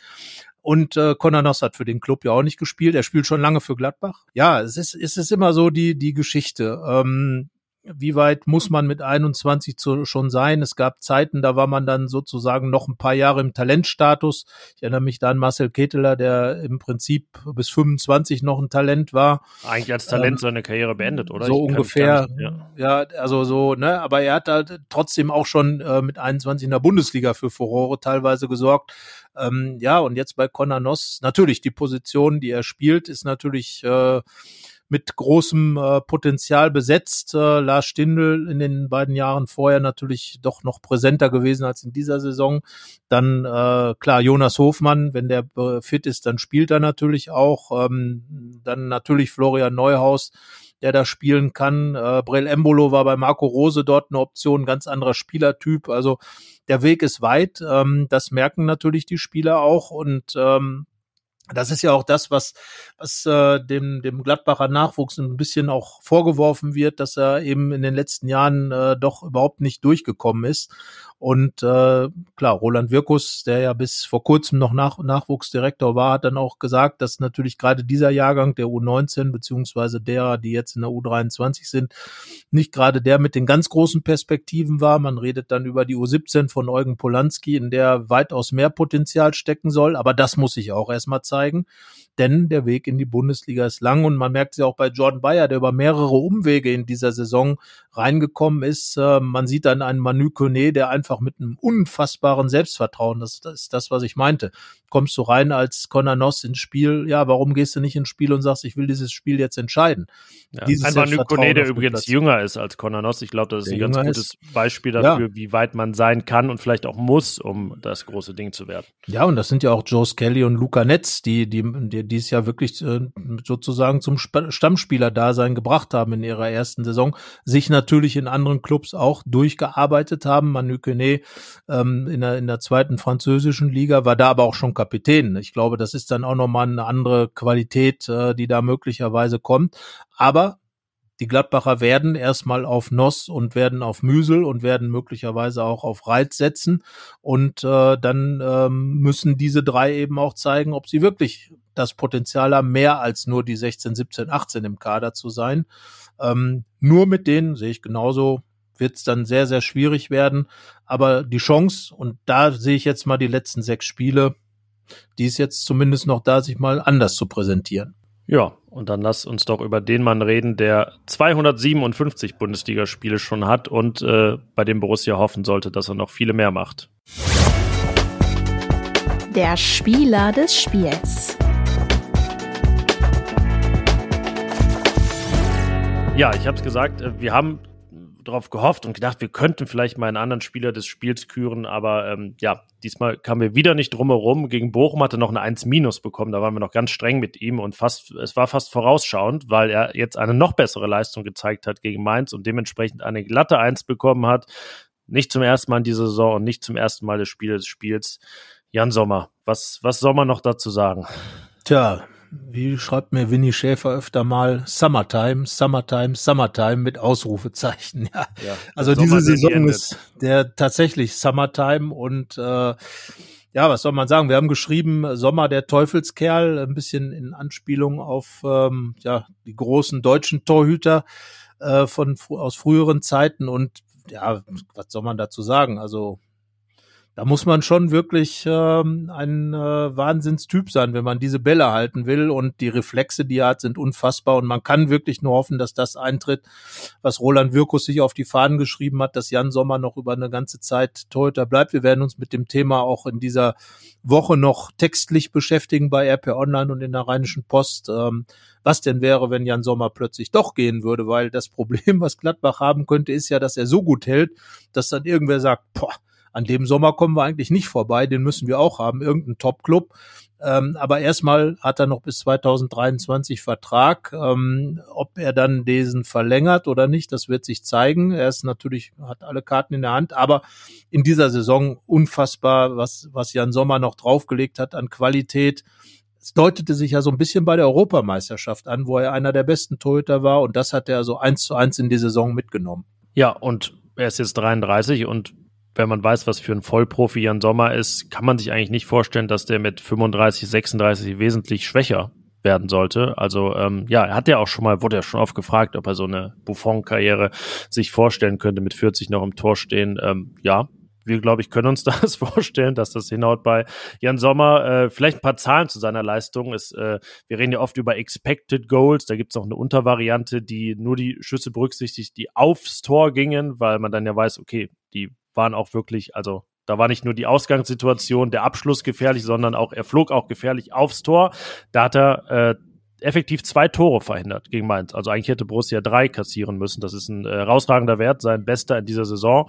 Und äh, Noss hat für den Club ja auch nicht gespielt. Er spielt schon lange für Gladbach. Ja, es ist, es ist immer so die, die Geschichte. Ähm, wie weit muss man mit 21 zu, schon sein? Es gab Zeiten, da war man dann sozusagen noch ein paar Jahre im Talentstatus. Ich erinnere mich da an Marcel Keteler, der im Prinzip bis 25 noch ein Talent war. Eigentlich als Talent ähm, seine Karriere beendet, oder? So ich ungefähr. Nicht, ja. ja. also so, ne, aber er hat halt trotzdem auch schon äh, mit 21 in der Bundesliga für Furore teilweise gesorgt. Ähm, ja, und jetzt bei Conor Noss, natürlich die Position, die er spielt, ist natürlich äh, mit großem äh, Potenzial besetzt. Äh, Lars Stindl in den beiden Jahren vorher natürlich doch noch präsenter gewesen als in dieser Saison. Dann äh, klar Jonas Hofmann, wenn der äh, fit ist, dann spielt er natürlich auch. Ähm, dann natürlich Florian Neuhaus der da spielen kann. Äh, Brel Embolo war bei Marco Rose dort eine Option, ganz anderer Spielertyp. Also der Weg ist weit. Ähm, das merken natürlich die Spieler auch und ähm, das ist ja auch das, was, was äh, dem, dem Gladbacher Nachwuchs ein bisschen auch vorgeworfen wird, dass er eben in den letzten Jahren äh, doch überhaupt nicht durchgekommen ist. Und äh, klar, Roland Wirkus, der ja bis vor kurzem noch Nach Nachwuchsdirektor war, hat dann auch gesagt, dass natürlich gerade dieser Jahrgang der U19 beziehungsweise derer, die jetzt in der U23 sind, nicht gerade der mit den ganz großen Perspektiven war. Man redet dann über die U17 von Eugen Polanski, in der weitaus mehr Potenzial stecken soll. Aber das muss ich auch erstmal zeigen zeigen denn der Weg in die Bundesliga ist lang und man merkt es ja auch bei Jordan Bayer, der über mehrere Umwege in dieser Saison reingekommen ist. Äh, man sieht dann einen Manu Kone, der einfach mit einem unfassbaren Selbstvertrauen, das, das ist das, was ich meinte, kommst du rein als Conor Noss ins Spiel, ja, warum gehst du nicht ins Spiel und sagst, ich will dieses Spiel jetzt entscheiden? Ja. Ein Manu Kone, der übrigens jünger ist als Conor Noss, ich glaube, das ist ein ganz gutes ist. Beispiel dafür, ja. wie weit man sein kann und vielleicht auch muss, um das große Ding zu werden. Ja, und das sind ja auch Joe Skelly und Luca Netz, die, die, die die es ja wirklich äh, sozusagen zum Stammspieler-Dasein gebracht haben in ihrer ersten Saison, sich natürlich in anderen Clubs auch durchgearbeitet haben. Manu Kone ähm, in, der, in der zweiten französischen Liga war da aber auch schon Kapitän. Ich glaube, das ist dann auch nochmal eine andere Qualität, äh, die da möglicherweise kommt. Aber die Gladbacher werden erstmal auf Noss und werden auf Müsel und werden möglicherweise auch auf Reiz setzen. Und äh, dann ähm, müssen diese drei eben auch zeigen, ob sie wirklich das Potenzial haben, mehr als nur die 16, 17, 18 im Kader zu sein. Ähm, nur mit denen sehe ich genauso, wird es dann sehr, sehr schwierig werden. Aber die Chance, und da sehe ich jetzt mal die letzten sechs Spiele, die ist jetzt zumindest noch da, sich mal anders zu präsentieren. Ja, und dann lass uns doch über den Mann reden, der 257 Bundesligaspiele schon hat und äh, bei dem Borussia hoffen sollte, dass er noch viele mehr macht. Der Spieler des Spiels. Ja, ich habe es gesagt, äh, wir haben darauf gehofft und gedacht, wir könnten vielleicht mal einen anderen Spieler des Spiels küren, aber ähm, ja, diesmal kamen wir wieder nicht drumherum. Gegen Bochum hatte noch eine 1 minus bekommen, da waren wir noch ganz streng mit ihm und fast, es war fast vorausschauend, weil er jetzt eine noch bessere Leistung gezeigt hat gegen Mainz und dementsprechend eine glatte 1 bekommen hat. Nicht zum ersten Mal in dieser Saison und nicht zum ersten Mal des Spiels des Spiels. Jan Sommer, was, was soll man noch dazu sagen? Tja, wie schreibt mir Winnie Schäfer öfter mal, Summertime, Summertime, Summertime mit Ausrufezeichen. *laughs* Ja, ja also diese Saison ist der tatsächlich Summertime und äh, ja, was soll man sagen? Wir haben geschrieben, Sommer der Teufelskerl, ein bisschen in Anspielung auf ähm, ja die großen deutschen Torhüter äh, von aus früheren Zeiten und ja, was soll man dazu sagen? Also da muss man schon wirklich ähm, ein äh, Wahnsinnstyp sein, wenn man diese Bälle halten will. Und die Reflexe, die er hat, sind unfassbar. Und man kann wirklich nur hoffen, dass das eintritt, was Roland Wirkus sich auf die Fahnen geschrieben hat, dass Jan Sommer noch über eine ganze Zeit Torhüter bleibt. Wir werden uns mit dem Thema auch in dieser Woche noch textlich beschäftigen bei RP Online und in der Rheinischen Post. Ähm, was denn wäre, wenn Jan Sommer plötzlich doch gehen würde, weil das *laughs* Problem, was Gladbach haben könnte, ist ja, dass er so gut hält, dass dann irgendwer sagt, boah, an dem Sommer kommen wir eigentlich nicht vorbei, den müssen wir auch haben, irgendein Top-Club. Ähm, aber erstmal hat er noch bis 2023 Vertrag. Ähm, ob er dann diesen verlängert oder nicht, das wird sich zeigen. Er ist natürlich, hat alle Karten in der Hand, aber in dieser Saison unfassbar, was, was Jan Sommer noch draufgelegt hat an Qualität. Es deutete sich ja so ein bisschen bei der Europameisterschaft an, wo er einer der besten Torhüter war und das hat er so eins zu eins in die Saison mitgenommen. Ja, und er ist jetzt 33 und wenn man weiß, was für ein Vollprofi Jan Sommer ist, kann man sich eigentlich nicht vorstellen, dass der mit 35, 36 wesentlich schwächer werden sollte. Also ähm, ja, er hat ja auch schon mal, wurde ja schon oft gefragt, ob er so eine Buffon-Karriere sich vorstellen könnte, mit 40 noch im Tor stehen. Ähm, ja, wir, glaube ich, können uns *laughs* das vorstellen, dass das hinhaut bei Jan Sommer. Äh, vielleicht ein paar Zahlen zu seiner Leistung. Ist, äh, wir reden ja oft über Expected Goals. Da gibt es noch eine Untervariante, die nur die Schüsse berücksichtigt, die aufs Tor gingen, weil man dann ja weiß, okay, die waren auch wirklich, also da war nicht nur die Ausgangssituation, der Abschluss gefährlich, sondern auch er flog auch gefährlich aufs Tor. Da hat er äh, effektiv zwei Tore verhindert gegen Mainz. Also eigentlich hätte Borussia drei kassieren müssen. Das ist ein äh, herausragender Wert, sein bester in dieser Saison.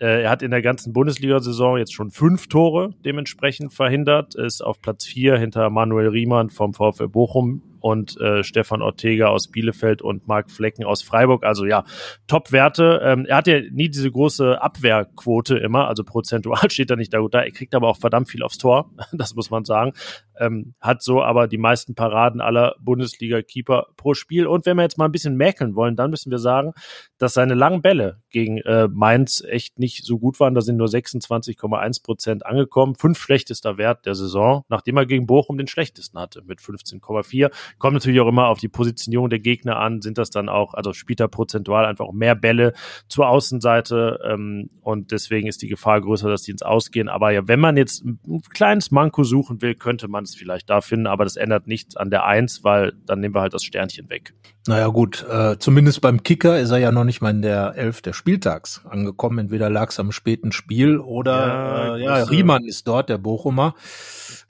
Äh, er hat in der ganzen Bundesliga-Saison jetzt schon fünf Tore dementsprechend verhindert, ist auf Platz vier hinter Manuel Riemann vom VfL Bochum und äh, Stefan Ortega aus Bielefeld und Marc Flecken aus Freiburg. Also ja, Top-Werte. Ähm, er hat ja nie diese große Abwehrquote immer, also prozentual *laughs* steht er nicht da gut da. Er kriegt aber auch verdammt viel aufs Tor, *laughs* das muss man sagen. Ähm, hat so aber die meisten Paraden aller Bundesliga-Keeper pro Spiel. Und wenn wir jetzt mal ein bisschen mäkeln wollen, dann müssen wir sagen, dass seine langen Bälle gegen äh, Mainz echt nicht so gut waren. Da sind nur 26,1 Prozent angekommen. Fünf schlechtester Wert der Saison, nachdem er gegen Bochum den schlechtesten hatte mit 15,4. Kommt natürlich auch immer auf die Positionierung der Gegner an. Sind das dann auch, also spielt er prozentual einfach mehr Bälle zur Außenseite ähm, und deswegen ist die Gefahr größer, dass die ins Ausgehen. Aber ja, wenn man jetzt ein kleines Manko suchen will, könnte man es vielleicht da finden, aber das ändert nichts an der Eins, weil dann nehmen wir halt das Sternchen weg. Naja gut, äh, zumindest beim Kicker ist er ja noch nicht mal in der Elf des Spieltags angekommen. Entweder lag es am späten Spiel oder ja, äh, ja Riemann ist dort, der Bochumer.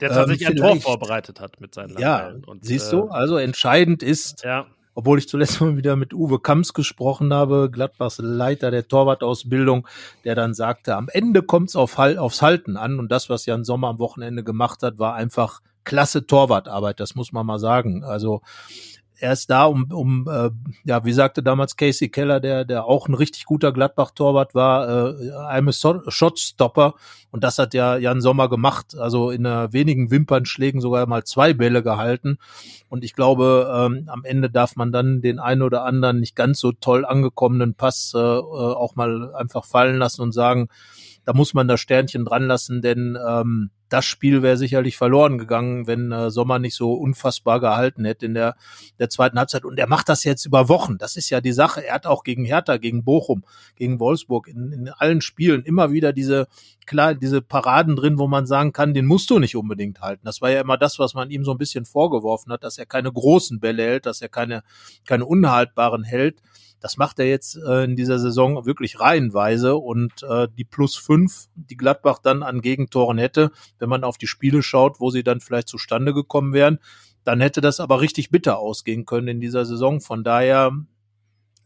Der tatsächlich ähm, ein Tor vorbereitet hat mit seinen Ja, und, siehst äh, du, also entscheidend ist, ja. obwohl ich zuletzt mal wieder mit Uwe Kamps gesprochen habe, Gladbachs Leiter der Torwartausbildung, der dann sagte, am Ende kommt es auf, aufs Halten an und das, was Jan Sommer am Wochenende gemacht hat, war einfach klasse Torwartarbeit, das muss man mal sagen. Also er ist da, um, um äh, ja, wie sagte damals Casey Keller, der, der auch ein richtig guter Gladbach-Torwart war, äh, I'm a Shotstopper. Und das hat ja Jan Sommer gemacht. Also in einer wenigen Wimpernschlägen sogar mal zwei Bälle gehalten. Und ich glaube, ähm, am Ende darf man dann den einen oder anderen nicht ganz so toll angekommenen Pass äh, äh auch mal einfach fallen lassen und sagen, da muss man das Sternchen dran lassen, denn ähm, das Spiel wäre sicherlich verloren gegangen, wenn äh, Sommer nicht so unfassbar gehalten hätte in der, der zweiten Halbzeit. Und er macht das jetzt über Wochen. Das ist ja die Sache. Er hat auch gegen Hertha, gegen Bochum, gegen Wolfsburg in, in allen Spielen immer wieder diese klar diese Paraden drin, wo man sagen kann, den musst du nicht unbedingt halten. Das war ja immer das, was man ihm so ein bisschen vorgeworfen hat, dass er keine großen Bälle hält, dass er keine keine unhaltbaren hält. Das macht er jetzt äh, in dieser Saison wirklich reihenweise und äh, die plus fünf, die Gladbach dann an Gegentoren hätte, wenn man auf die Spiele schaut, wo sie dann vielleicht zustande gekommen wären, dann hätte das aber richtig bitter ausgehen können in dieser Saison. Von daher,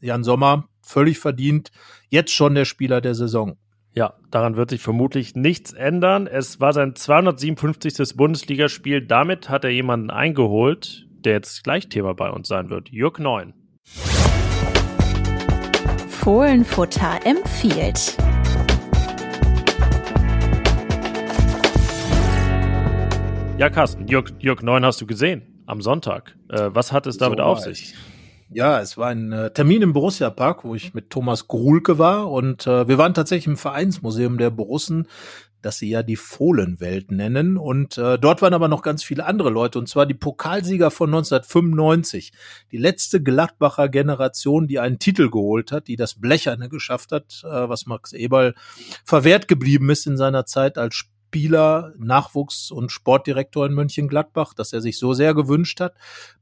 Jan Sommer, völlig verdient, jetzt schon der Spieler der Saison. Ja, daran wird sich vermutlich nichts ändern. Es war sein 257. Bundesligaspiel. Damit hat er jemanden eingeholt, der jetzt gleich Thema bei uns sein wird. Jörg Neun. Fohlenfutter empfiehlt. Ja, Carsten, Jörg, Jörg 9 hast du gesehen am Sonntag. Äh, was hat es damit so auf sich? Ja, es war ein äh, Termin im Borussia Park, wo ich mit Thomas Gruhlke war und äh, wir waren tatsächlich im Vereinsmuseum der Borussen das sie ja die Fohlenwelt nennen. Und äh, dort waren aber noch ganz viele andere Leute, und zwar die Pokalsieger von 1995. Die letzte Gladbacher Generation, die einen Titel geholt hat, die das Blecherne geschafft hat, äh, was Max Eberl verwehrt geblieben ist in seiner Zeit als Spieler, Nachwuchs- und Sportdirektor in Mönchengladbach, dass er sich so sehr gewünscht hat.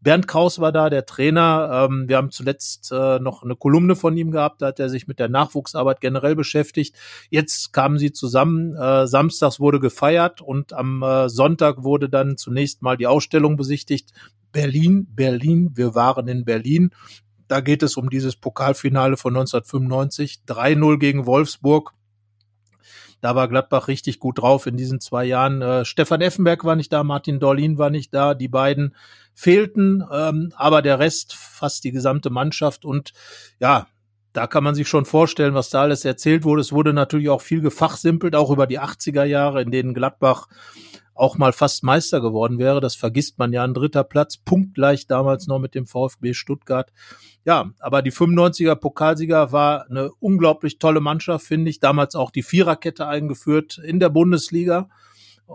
Bernd Kraus war da, der Trainer. Ähm, wir haben zuletzt äh, noch eine Kolumne von ihm gehabt, da hat er sich mit der Nachwuchsarbeit generell beschäftigt. Jetzt kamen sie zusammen, äh, samstags wurde gefeiert und am äh, Sonntag wurde dann zunächst mal die Ausstellung besichtigt. Berlin, Berlin, wir waren in Berlin. Da geht es um dieses Pokalfinale von 1995, 3-0 gegen Wolfsburg. Da war Gladbach richtig gut drauf in diesen zwei Jahren. Äh, Stefan Effenberg war nicht da, Martin Dorlin war nicht da. Die beiden fehlten, ähm, aber der Rest, fast die gesamte Mannschaft. Und ja, da kann man sich schon vorstellen, was da alles erzählt wurde. Es wurde natürlich auch viel gefachsimpelt, auch über die 80er Jahre, in denen Gladbach auch mal fast Meister geworden wäre. Das vergisst man ja. Ein dritter Platz, punktgleich damals noch mit dem VfB Stuttgart. Ja, aber die 95er Pokalsieger war eine unglaublich tolle Mannschaft, finde ich. Damals auch die Viererkette eingeführt in der Bundesliga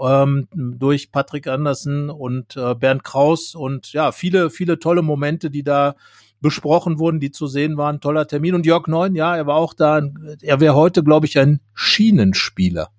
ähm, durch Patrick Andersen und äh, Bernd Kraus und ja, viele, viele tolle Momente, die da besprochen wurden, die zu sehen waren. Toller Termin. Und Jörg Neun, ja, er war auch da. Er wäre heute, glaube ich, ein Schienenspieler.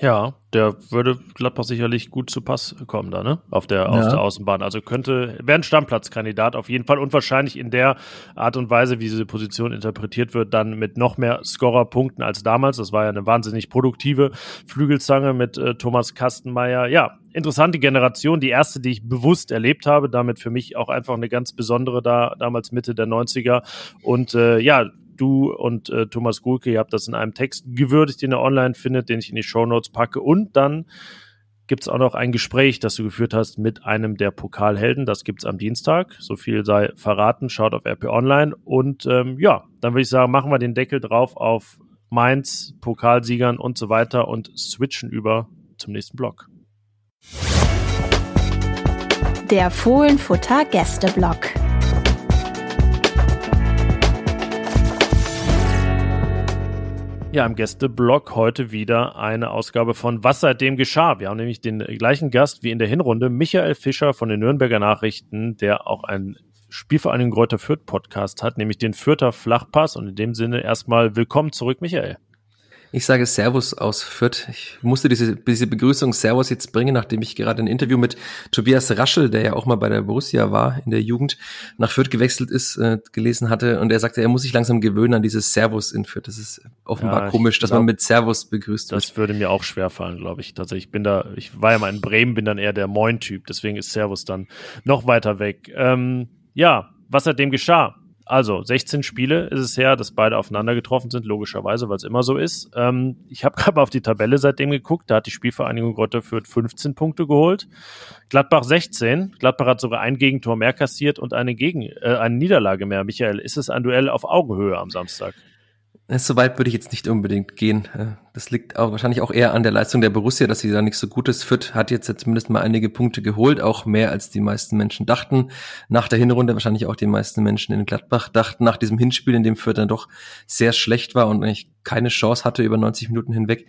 Ja, der würde Gladbach sicherlich gut zu Pass kommen da, ne? Auf der, ja. auf der Außenbahn. Also könnte, wäre ein Stammplatzkandidat auf jeden Fall und wahrscheinlich in der Art und Weise, wie diese Position interpretiert wird, dann mit noch mehr Scorerpunkten als damals. Das war ja eine wahnsinnig produktive Flügelzange mit äh, Thomas Kastenmeier. Ja, interessante Generation, die erste, die ich bewusst erlebt habe, damit für mich auch einfach eine ganz besondere da, damals Mitte der 90er. Und äh, ja, du und äh, Thomas Gulke, ihr habt das in einem Text gewürdigt, den ihr online findet, den ich in die Show Notes packe. Und dann gibt es auch noch ein Gespräch, das du geführt hast mit einem der Pokalhelden. Das gibt's am Dienstag. So viel sei verraten. Schaut auf RP Online. Und ähm, ja, dann würde ich sagen, machen wir den Deckel drauf auf Mainz, Pokalsiegern und so weiter und switchen über zum nächsten Block. Der Fohlenfutter Gästeblock. Ja, im Gästeblock heute wieder eine Ausgabe von Was seitdem geschah. Wir haben nämlich den gleichen Gast wie in der Hinrunde, Michael Fischer von den Nürnberger Nachrichten, der auch einen Spielvereinigung Gräuter Fürth Podcast hat, nämlich den Fürther Flachpass. Und in dem Sinne erstmal willkommen zurück, Michael. Ich sage Servus aus Fürth. Ich musste diese, diese Begrüßung Servus jetzt bringen, nachdem ich gerade ein Interview mit Tobias Raschel, der ja auch mal bei der Borussia war in der Jugend, nach Fürth gewechselt ist, äh, gelesen hatte. Und er sagte, er muss sich langsam gewöhnen an dieses Servus in Fürth. Das ist offenbar ja, komisch, dass glaub, man mit Servus begrüßt wird. Das würde mir auch schwerfallen, glaube ich. Tatsächlich, ich bin da, ich war ja mal in Bremen, bin dann eher der Moin-Typ. Deswegen ist Servus dann noch weiter weg. Ähm, ja, was seitdem geschah? Also 16 Spiele ist es her, dass beide aufeinander getroffen sind, logischerweise, weil es immer so ist. Ähm, ich habe *laughs* gerade mal auf die Tabelle seitdem geguckt, da hat die Spielvereinigung Grotter Fürth 15 Punkte geholt, Gladbach 16. Gladbach hat sogar ein Gegentor mehr kassiert und eine, Gegen äh, eine Niederlage mehr. Michael, ist es ein Duell auf Augenhöhe am Samstag? So weit würde ich jetzt nicht unbedingt gehen. Äh, das liegt auch wahrscheinlich auch eher an der Leistung der Borussia, dass sie da nicht so gut ist. Fürth hat jetzt zumindest mal einige Punkte geholt, auch mehr als die meisten Menschen dachten. Nach der Hinrunde wahrscheinlich auch die meisten Menschen in Gladbach dachten, nach diesem Hinspiel, in dem Fürth dann doch sehr schlecht war und eigentlich keine Chance hatte über 90 Minuten hinweg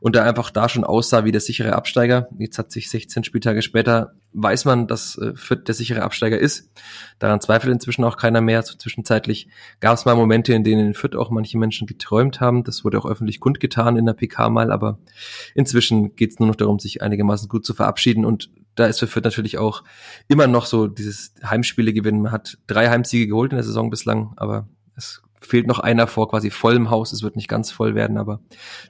und da einfach da schon aussah wie der sichere Absteiger. Jetzt hat sich 16 Spieltage später weiß man, dass äh, Fürth der sichere Absteiger ist. Daran zweifelt inzwischen auch keiner mehr. So zwischenzeitlich gab es mal Momente, in denen in Fürth auch manche Menschen geträumt haben. Das wurde auch öffentlich kundgetan in der PK mal, aber inzwischen geht es nur noch darum, sich einigermaßen gut zu verabschieden und da ist für Fürth natürlich auch immer noch so dieses Heimspiele gewinnen. Man hat drei Heimsiege geholt in der Saison bislang, aber es fehlt noch einer vor quasi vollem Haus. Es wird nicht ganz voll werden, aber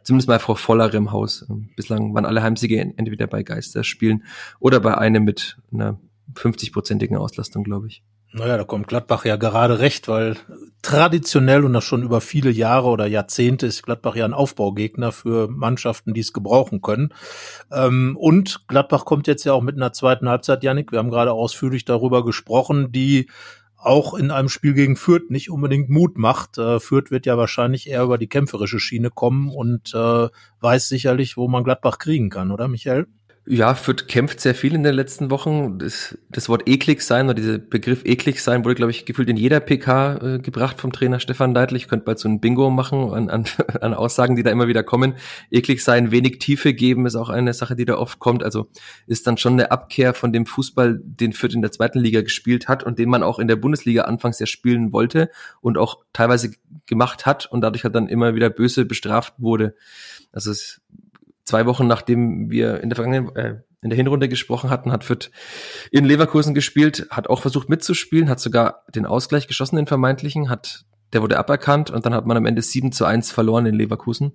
zumindest mal vor vollerem Haus. Ähm, bislang waren alle Heimsiege entweder bei Geisterspielen oder bei einem mit einer 50-prozentigen Auslastung, glaube ich. Naja, da kommt Gladbach ja gerade recht, weil traditionell und das schon über viele Jahre oder Jahrzehnte ist Gladbach ja ein Aufbaugegner für Mannschaften, die es gebrauchen können. Ähm, und Gladbach kommt jetzt ja auch mit einer zweiten Halbzeit, Janik, wir haben gerade ausführlich darüber gesprochen, die auch in einem Spiel gegen Fürth nicht unbedingt Mut macht. Äh, Fürth wird ja wahrscheinlich eher über die kämpferische Schiene kommen und äh, weiß sicherlich, wo man Gladbach kriegen kann, oder Michael? Ja, Fürth kämpft sehr viel in den letzten Wochen. Das, das Wort eklig sein oder dieser Begriff eklig sein wurde, glaube ich, gefühlt in jeder PK äh, gebracht vom Trainer Stefan Deitl. Ich könnte bald so ein Bingo machen an, an, *laughs* an Aussagen, die da immer wieder kommen. Eklig sein, wenig Tiefe geben ist auch eine Sache, die da oft kommt. Also ist dann schon eine Abkehr von dem Fußball, den Fürth in der zweiten Liga gespielt hat und den man auch in der Bundesliga anfangs ja spielen wollte und auch teilweise gemacht hat und dadurch hat dann immer wieder böse bestraft wurde. Also es zwei Wochen nachdem wir in der vergangenen, äh, in der Hinrunde gesprochen hatten, hat Fürth in Leverkusen gespielt, hat auch versucht mitzuspielen, hat sogar den Ausgleich geschossen, den vermeintlichen, hat, der wurde aberkannt und dann hat man am Ende 7 zu 1 verloren in Leverkusen.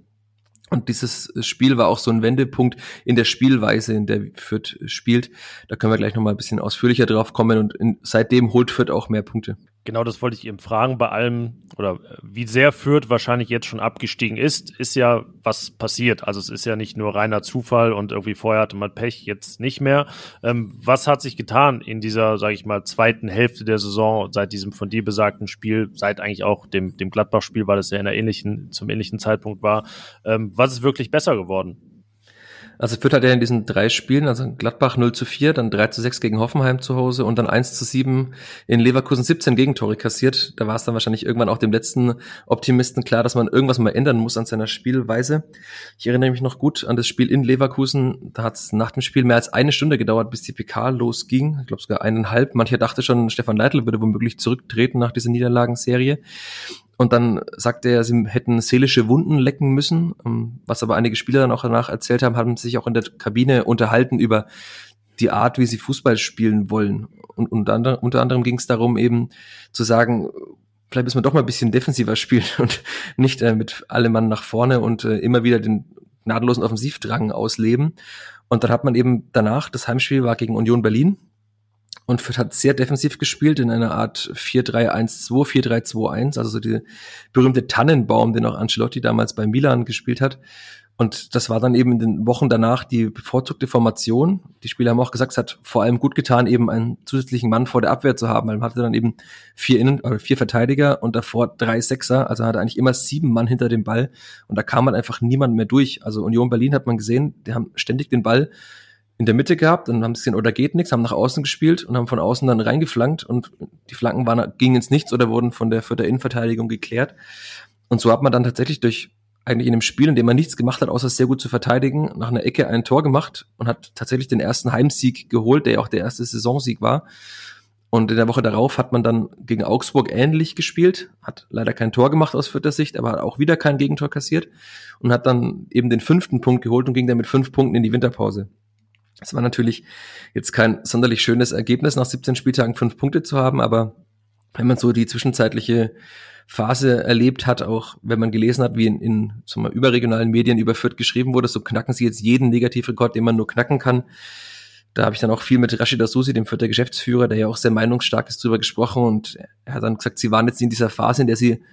Und dieses Spiel war auch so ein Wendepunkt in der Spielweise, in der Fürth spielt. Da können wir gleich nochmal ein bisschen ausführlicher drauf kommen und in, seitdem holt Fürth auch mehr Punkte. Genau, das wollte ich eben fragen. Bei allem, oder wie sehr Fürth wahrscheinlich jetzt schon abgestiegen ist, ist ja was passiert. Also es ist ja nicht nur reiner Zufall und irgendwie vorher hatte man Pech, jetzt nicht mehr. Ähm, was hat sich getan in dieser, sage ich mal, zweiten Hälfte der Saison seit diesem von dir besagten Spiel, seit eigentlich auch dem, dem Gladbach-Spiel, weil es ja in einer ähnlichen, zum ähnlichen Zeitpunkt war. Ähm, was ist wirklich besser geworden? Also Fürth hat ja in diesen drei Spielen, also Gladbach 0 zu 4, dann 3 zu 6 gegen Hoffenheim zu Hause und dann 1 zu 7 in Leverkusen 17 Gegentore kassiert. Da war es dann wahrscheinlich irgendwann auch dem letzten Optimisten klar, dass man irgendwas mal ändern muss an seiner Spielweise. Ich erinnere mich noch gut an das Spiel in Leverkusen. Da hat es nach dem Spiel mehr als eine Stunde gedauert, bis die PK losging. Ich glaube sogar eineinhalb. Mancher dachte schon, Stefan Leitl würde womöglich zurücktreten nach dieser Niederlagenserie. Und dann sagte er, sie hätten seelische Wunden lecken müssen. Ähm, was aber einige Spieler dann auch danach erzählt haben, haben sich auch in der Kabine unterhalten über die Art, wie sie Fußball spielen wollen. Und unter anderem, unter anderem ging es darum, eben zu sagen, vielleicht müssen wir doch mal ein bisschen defensiver spielen *laughs* und nicht äh, mit allem Mann nach vorne und äh, immer wieder den gnadenlosen Offensivdrang ausleben. Und dann hat man eben danach, das Heimspiel war gegen Union Berlin, und hat sehr defensiv gespielt in einer Art 4-3-1-2, 4-3-2-1, also so die berühmte Tannenbaum, den auch Ancelotti damals bei Milan gespielt hat. Und das war dann eben in den Wochen danach die bevorzugte Formation. Die Spieler haben auch gesagt, es hat vor allem gut getan, eben einen zusätzlichen Mann vor der Abwehr zu haben, weil man hatte dann eben vier Innen, oder vier Verteidiger und davor drei Sechser, also hatte eigentlich immer sieben Mann hinter dem Ball und da kam man einfach niemand mehr durch. Also Union Berlin hat man gesehen, die haben ständig den Ball in der Mitte gehabt und haben gesehen, oder geht nichts, haben nach außen gespielt und haben von außen dann reingeflankt und die Flanken waren, gingen ins Nichts oder wurden von der, für der Innenverteidigung geklärt. Und so hat man dann tatsächlich durch eigentlich in einem Spiel, in dem man nichts gemacht hat, außer sehr gut zu verteidigen, nach einer Ecke ein Tor gemacht und hat tatsächlich den ersten Heimsieg geholt, der ja auch der erste Saisonsieg war. Und in der Woche darauf hat man dann gegen Augsburg ähnlich gespielt, hat leider kein Tor gemacht aus vierter Sicht, aber hat auch wieder kein Gegentor kassiert und hat dann eben den fünften Punkt geholt und ging dann mit fünf Punkten in die Winterpause. Es war natürlich jetzt kein sonderlich schönes Ergebnis, nach 17 Spieltagen fünf Punkte zu haben, aber wenn man so die zwischenzeitliche Phase erlebt hat, auch wenn man gelesen hat, wie in, in so mal, überregionalen Medien überführt geschrieben wurde, so knacken sie jetzt jeden Negativrekord, den man nur knacken kann. Da habe ich dann auch viel mit Rashida Susi, dem vierter Geschäftsführer, der ja auch sehr meinungsstark ist, drüber gesprochen und er hat dann gesagt, sie waren jetzt in dieser Phase, in der sie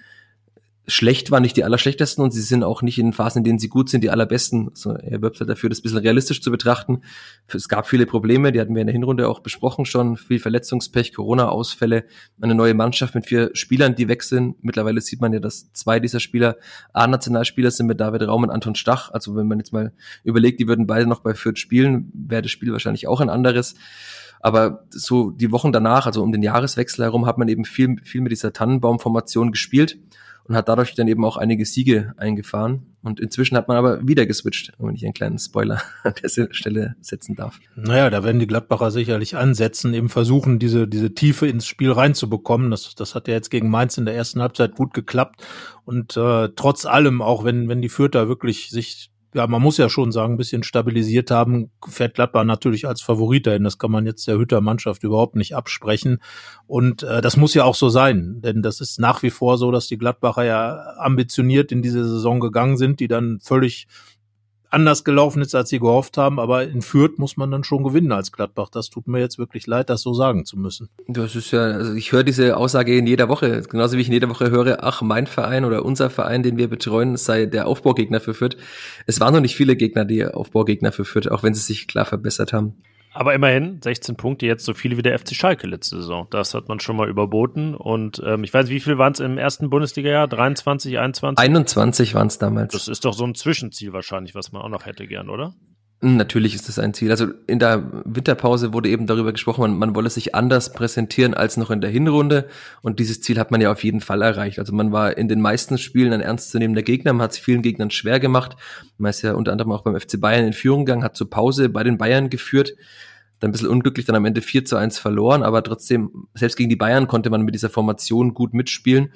schlecht waren nicht die allerschlechtesten und sie sind auch nicht in Phasen, in denen sie gut sind, die allerbesten. Also er wirbt halt dafür, das ein bisschen realistisch zu betrachten. Es gab viele Probleme, die hatten wir in der Hinrunde auch besprochen schon. Viel Verletzungspech, Corona-Ausfälle, eine neue Mannschaft mit vier Spielern, die sind. Mittlerweile sieht man ja, dass zwei dieser Spieler A-Nationalspieler sind mit David Raum und Anton Stach. Also wenn man jetzt mal überlegt, die würden beide noch bei Fürth spielen, wäre das Spiel wahrscheinlich auch ein anderes. Aber so die Wochen danach, also um den Jahreswechsel herum, hat man eben viel, viel mit dieser Tannenbaumformation gespielt und hat dadurch dann eben auch einige Siege eingefahren. Und inzwischen hat man aber wieder geswitcht, wenn ich einen kleinen Spoiler *laughs* an der Stelle setzen darf. Naja, da werden die Gladbacher sicherlich ansetzen, eben versuchen, diese, diese Tiefe ins Spiel reinzubekommen. Das, das hat ja jetzt gegen Mainz in der ersten Halbzeit gut geklappt. Und äh, trotz allem, auch wenn, wenn die Fürther wirklich sich ja, man muss ja schon sagen, ein bisschen stabilisiert haben, fährt Gladbach natürlich als Favorit dahin. Das kann man jetzt der Hütter Mannschaft überhaupt nicht absprechen. Und äh, das muss ja auch so sein, denn das ist nach wie vor so, dass die Gladbacher ja ambitioniert in diese Saison gegangen sind, die dann völlig anders gelaufen ist, als sie gehofft haben. Aber in Fürth muss man dann schon gewinnen als Gladbach. Das tut mir jetzt wirklich leid, das so sagen zu müssen. Das ist ja, also ich höre diese Aussage in jeder Woche, genauso wie ich in jeder Woche höre, ach, mein Verein oder unser Verein, den wir betreuen, sei der Aufbaugegner für Fürth. Es waren noch nicht viele Gegner, die Aufbaugegner für Fürth, auch wenn sie sich klar verbessert haben. Aber immerhin 16 Punkte, jetzt so viele wie der FC Schalke letzte Saison. Das hat man schon mal überboten. Und ähm, ich weiß, wie viel waren es im ersten Bundesliga-Jahr? 23, 21? 21 waren es damals. Das ist doch so ein Zwischenziel wahrscheinlich, was man auch noch hätte gern, oder? Natürlich ist das ein Ziel. Also in der Winterpause wurde eben darüber gesprochen, man, man wolle sich anders präsentieren als noch in der Hinrunde. Und dieses Ziel hat man ja auf jeden Fall erreicht. Also man war in den meisten Spielen ein ernstzunehmender Gegner. Man hat es vielen Gegnern schwer gemacht. Man ist ja unter anderem auch beim FC Bayern in Führung gegangen, hat zur Pause bei den Bayern geführt. Dann ein bisschen unglücklich, dann am Ende 4 zu 1 verloren. Aber trotzdem, selbst gegen die Bayern konnte man mit dieser Formation gut mitspielen.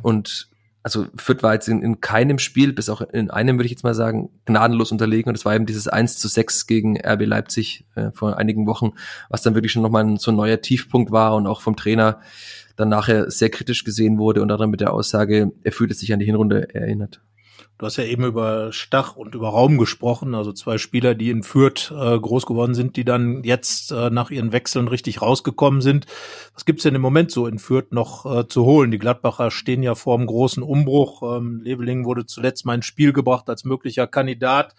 Und also Fürth war jetzt in, in keinem Spiel, bis auch in einem würde ich jetzt mal sagen, gnadenlos unterlegen. Und es war eben dieses 1 zu 6 gegen RB Leipzig äh, vor einigen Wochen, was dann wirklich schon nochmal so ein neuer Tiefpunkt war und auch vom Trainer dann nachher sehr kritisch gesehen wurde und dann mit der Aussage, er fühlte sich an die Hinrunde erinnert. Du hast ja eben über Stach und über Raum gesprochen, also zwei Spieler, die in Fürth äh, groß geworden sind, die dann jetzt äh, nach ihren Wechseln richtig rausgekommen sind. Was gibt's denn im Moment so in Fürth noch äh, zu holen? Die Gladbacher stehen ja vor einem großen Umbruch. Ähm, Leveling wurde zuletzt mal ins Spiel gebracht als möglicher Kandidat.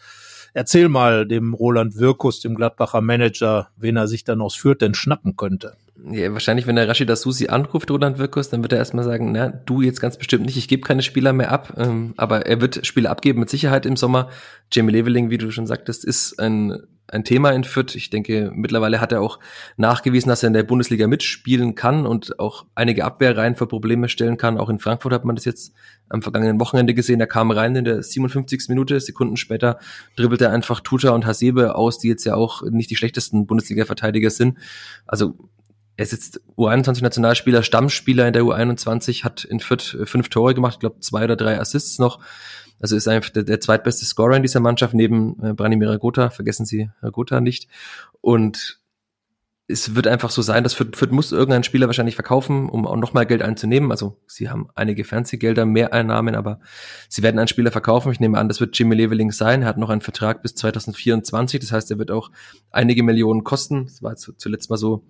Erzähl mal dem Roland Wirkus, dem Gladbacher Manager, wen er sich dann aus Fürth denn schnappen könnte. Ja, wahrscheinlich, wenn der Rashida Susi anruft, Roland Wirkus, dann wird er erstmal sagen, na, du jetzt ganz bestimmt nicht, ich gebe keine Spieler mehr ab, ähm, aber er wird Spieler abgeben mit Sicherheit im Sommer. Jamie Leveling, wie du schon sagtest, ist ein, ein Thema in Fürth. Ich denke, mittlerweile hat er auch nachgewiesen, dass er in der Bundesliga mitspielen kann und auch einige Abwehrreihen für Probleme stellen kann. Auch in Frankfurt hat man das jetzt am vergangenen Wochenende gesehen. Er kam rein in der 57. Minute, Sekunden später dribbelte er einfach Tuta und Hasebe aus, die jetzt ja auch nicht die schlechtesten Bundesliga-Verteidiger sind. Also er ist jetzt U21-Nationalspieler, Stammspieler in der U21, hat in Fürth äh, fünf Tore gemacht, ich glaube zwei oder drei Assists noch. Also ist einfach der, der zweitbeste Scorer in dieser Mannschaft neben äh, Branimir Ragota, vergessen Sie Ragota nicht. Und es wird einfach so sein, dass Fürth, Fürth muss irgendeinen Spieler wahrscheinlich verkaufen, um auch nochmal Geld einzunehmen. Also sie haben einige Fernsehgelder, mehr Einnahmen, aber sie werden einen Spieler verkaufen. Ich nehme an, das wird Jimmy Leveling sein. Er hat noch einen Vertrag bis 2024. Das heißt, er wird auch einige Millionen kosten. Das war zuletzt mal so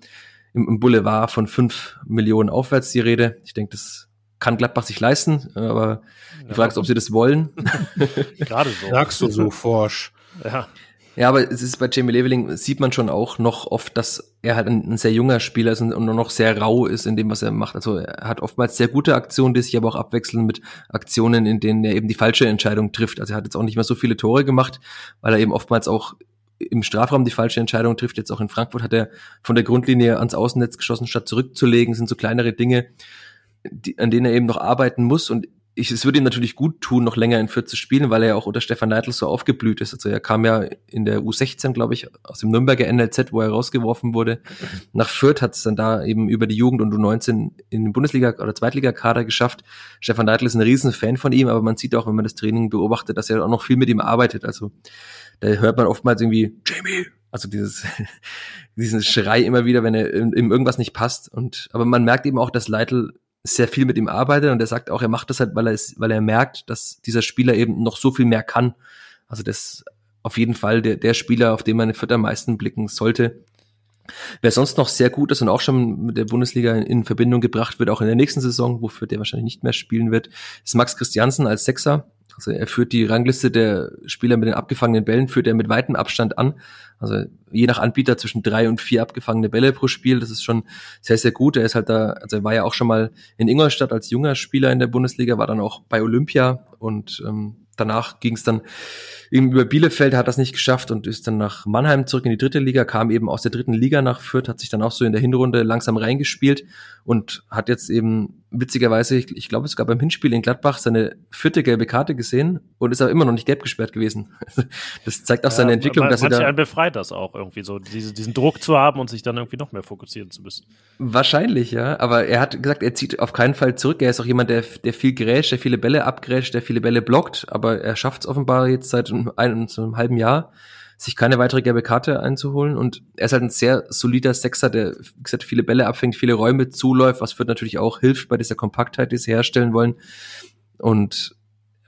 im, im Boulevard von fünf Millionen aufwärts die Rede. Ich denke, das kann Gladbach sich leisten, aber die Frage ist, ob sie das wollen. *laughs* Gerade so. Sagst du so forsch. Ja. Ja, aber es ist bei Jamie Leveling sieht man schon auch noch oft, dass er halt ein, ein, sehr junger Spieler ist und, und noch sehr rau ist in dem, was er macht. Also er hat oftmals sehr gute Aktionen, die sich aber auch abwechseln mit Aktionen, in denen er eben die falsche Entscheidung trifft. Also er hat jetzt auch nicht mehr so viele Tore gemacht, weil er eben oftmals auch im Strafraum die falsche Entscheidung trifft. Jetzt auch in Frankfurt hat er von der Grundlinie ans Außennetz geschossen, statt zurückzulegen. Sind so kleinere Dinge, die, an denen er eben noch arbeiten muss. Und ich, es würde ihm natürlich gut tun, noch länger in Fürth zu spielen, weil er ja auch unter Stefan Neidl so aufgeblüht ist. Also er kam ja in der U16, glaube ich, aus dem Nürnberger NLZ, wo er rausgeworfen wurde. Nach Fürth hat es dann da eben über die Jugend und U19 in den Bundesliga- oder Zweitligakader geschafft. Stefan Neidl ist ein riesen Fan von ihm, aber man sieht auch, wenn man das Training beobachtet, dass er auch noch viel mit ihm arbeitet. Also da hört man oftmals irgendwie, Jamie, also dieses, *laughs* diesen Schrei immer wieder, wenn er ihm irgendwas nicht passt. Und, aber man merkt eben auch, dass Leitl sehr viel mit ihm arbeitet und er sagt auch, er macht das halt, weil er ist, weil er merkt, dass dieser Spieler eben noch so viel mehr kann. Also das auf jeden Fall der, der Spieler, auf den man für am meisten blicken sollte. Wer sonst noch sehr gut ist und auch schon mit der Bundesliga in Verbindung gebracht wird, auch in der nächsten Saison, wofür der wahrscheinlich nicht mehr spielen wird, ist Max Christiansen als Sechser. Also er führt die Rangliste der Spieler mit den abgefangenen Bällen, führt er mit weitem Abstand an. Also je nach Anbieter zwischen drei und vier abgefangene Bälle pro Spiel. Das ist schon sehr, sehr gut. Er ist halt da, also er war ja auch schon mal in Ingolstadt als junger Spieler in der Bundesliga, war dann auch bei Olympia und ähm, danach ging es dann über Bielefeld, hat das nicht geschafft und ist dann nach Mannheim zurück in die dritte Liga, kam eben aus der dritten Liga nach Fürth, hat sich dann auch so in der Hinrunde langsam reingespielt und hat jetzt eben witzigerweise, ich, ich glaube sogar beim Hinspiel in Gladbach, seine vierte gelbe Karte gesehen und ist aber immer noch nicht gelb gesperrt gewesen. *laughs* Das zeigt auch ja, seine Entwicklung, dass er da... einen befreit das auch irgendwie so, diese, diesen Druck zu haben und sich dann irgendwie noch mehr fokussieren zu müssen. Wahrscheinlich, ja, aber er hat gesagt, er zieht auf keinen Fall zurück. Er ist auch jemand, der, der viel grätscht, der viele Bälle abgrätscht, der viele Bälle blockt, aber er schafft es offenbar jetzt seit einem, so einem halben Jahr, sich keine weitere gelbe Karte einzuholen. Und er ist halt ein sehr solider Sechser, der, wie gesagt, viele Bälle abfängt, viele Räume zuläuft, was für natürlich auch hilft bei dieser Kompaktheit, die sie herstellen wollen. Und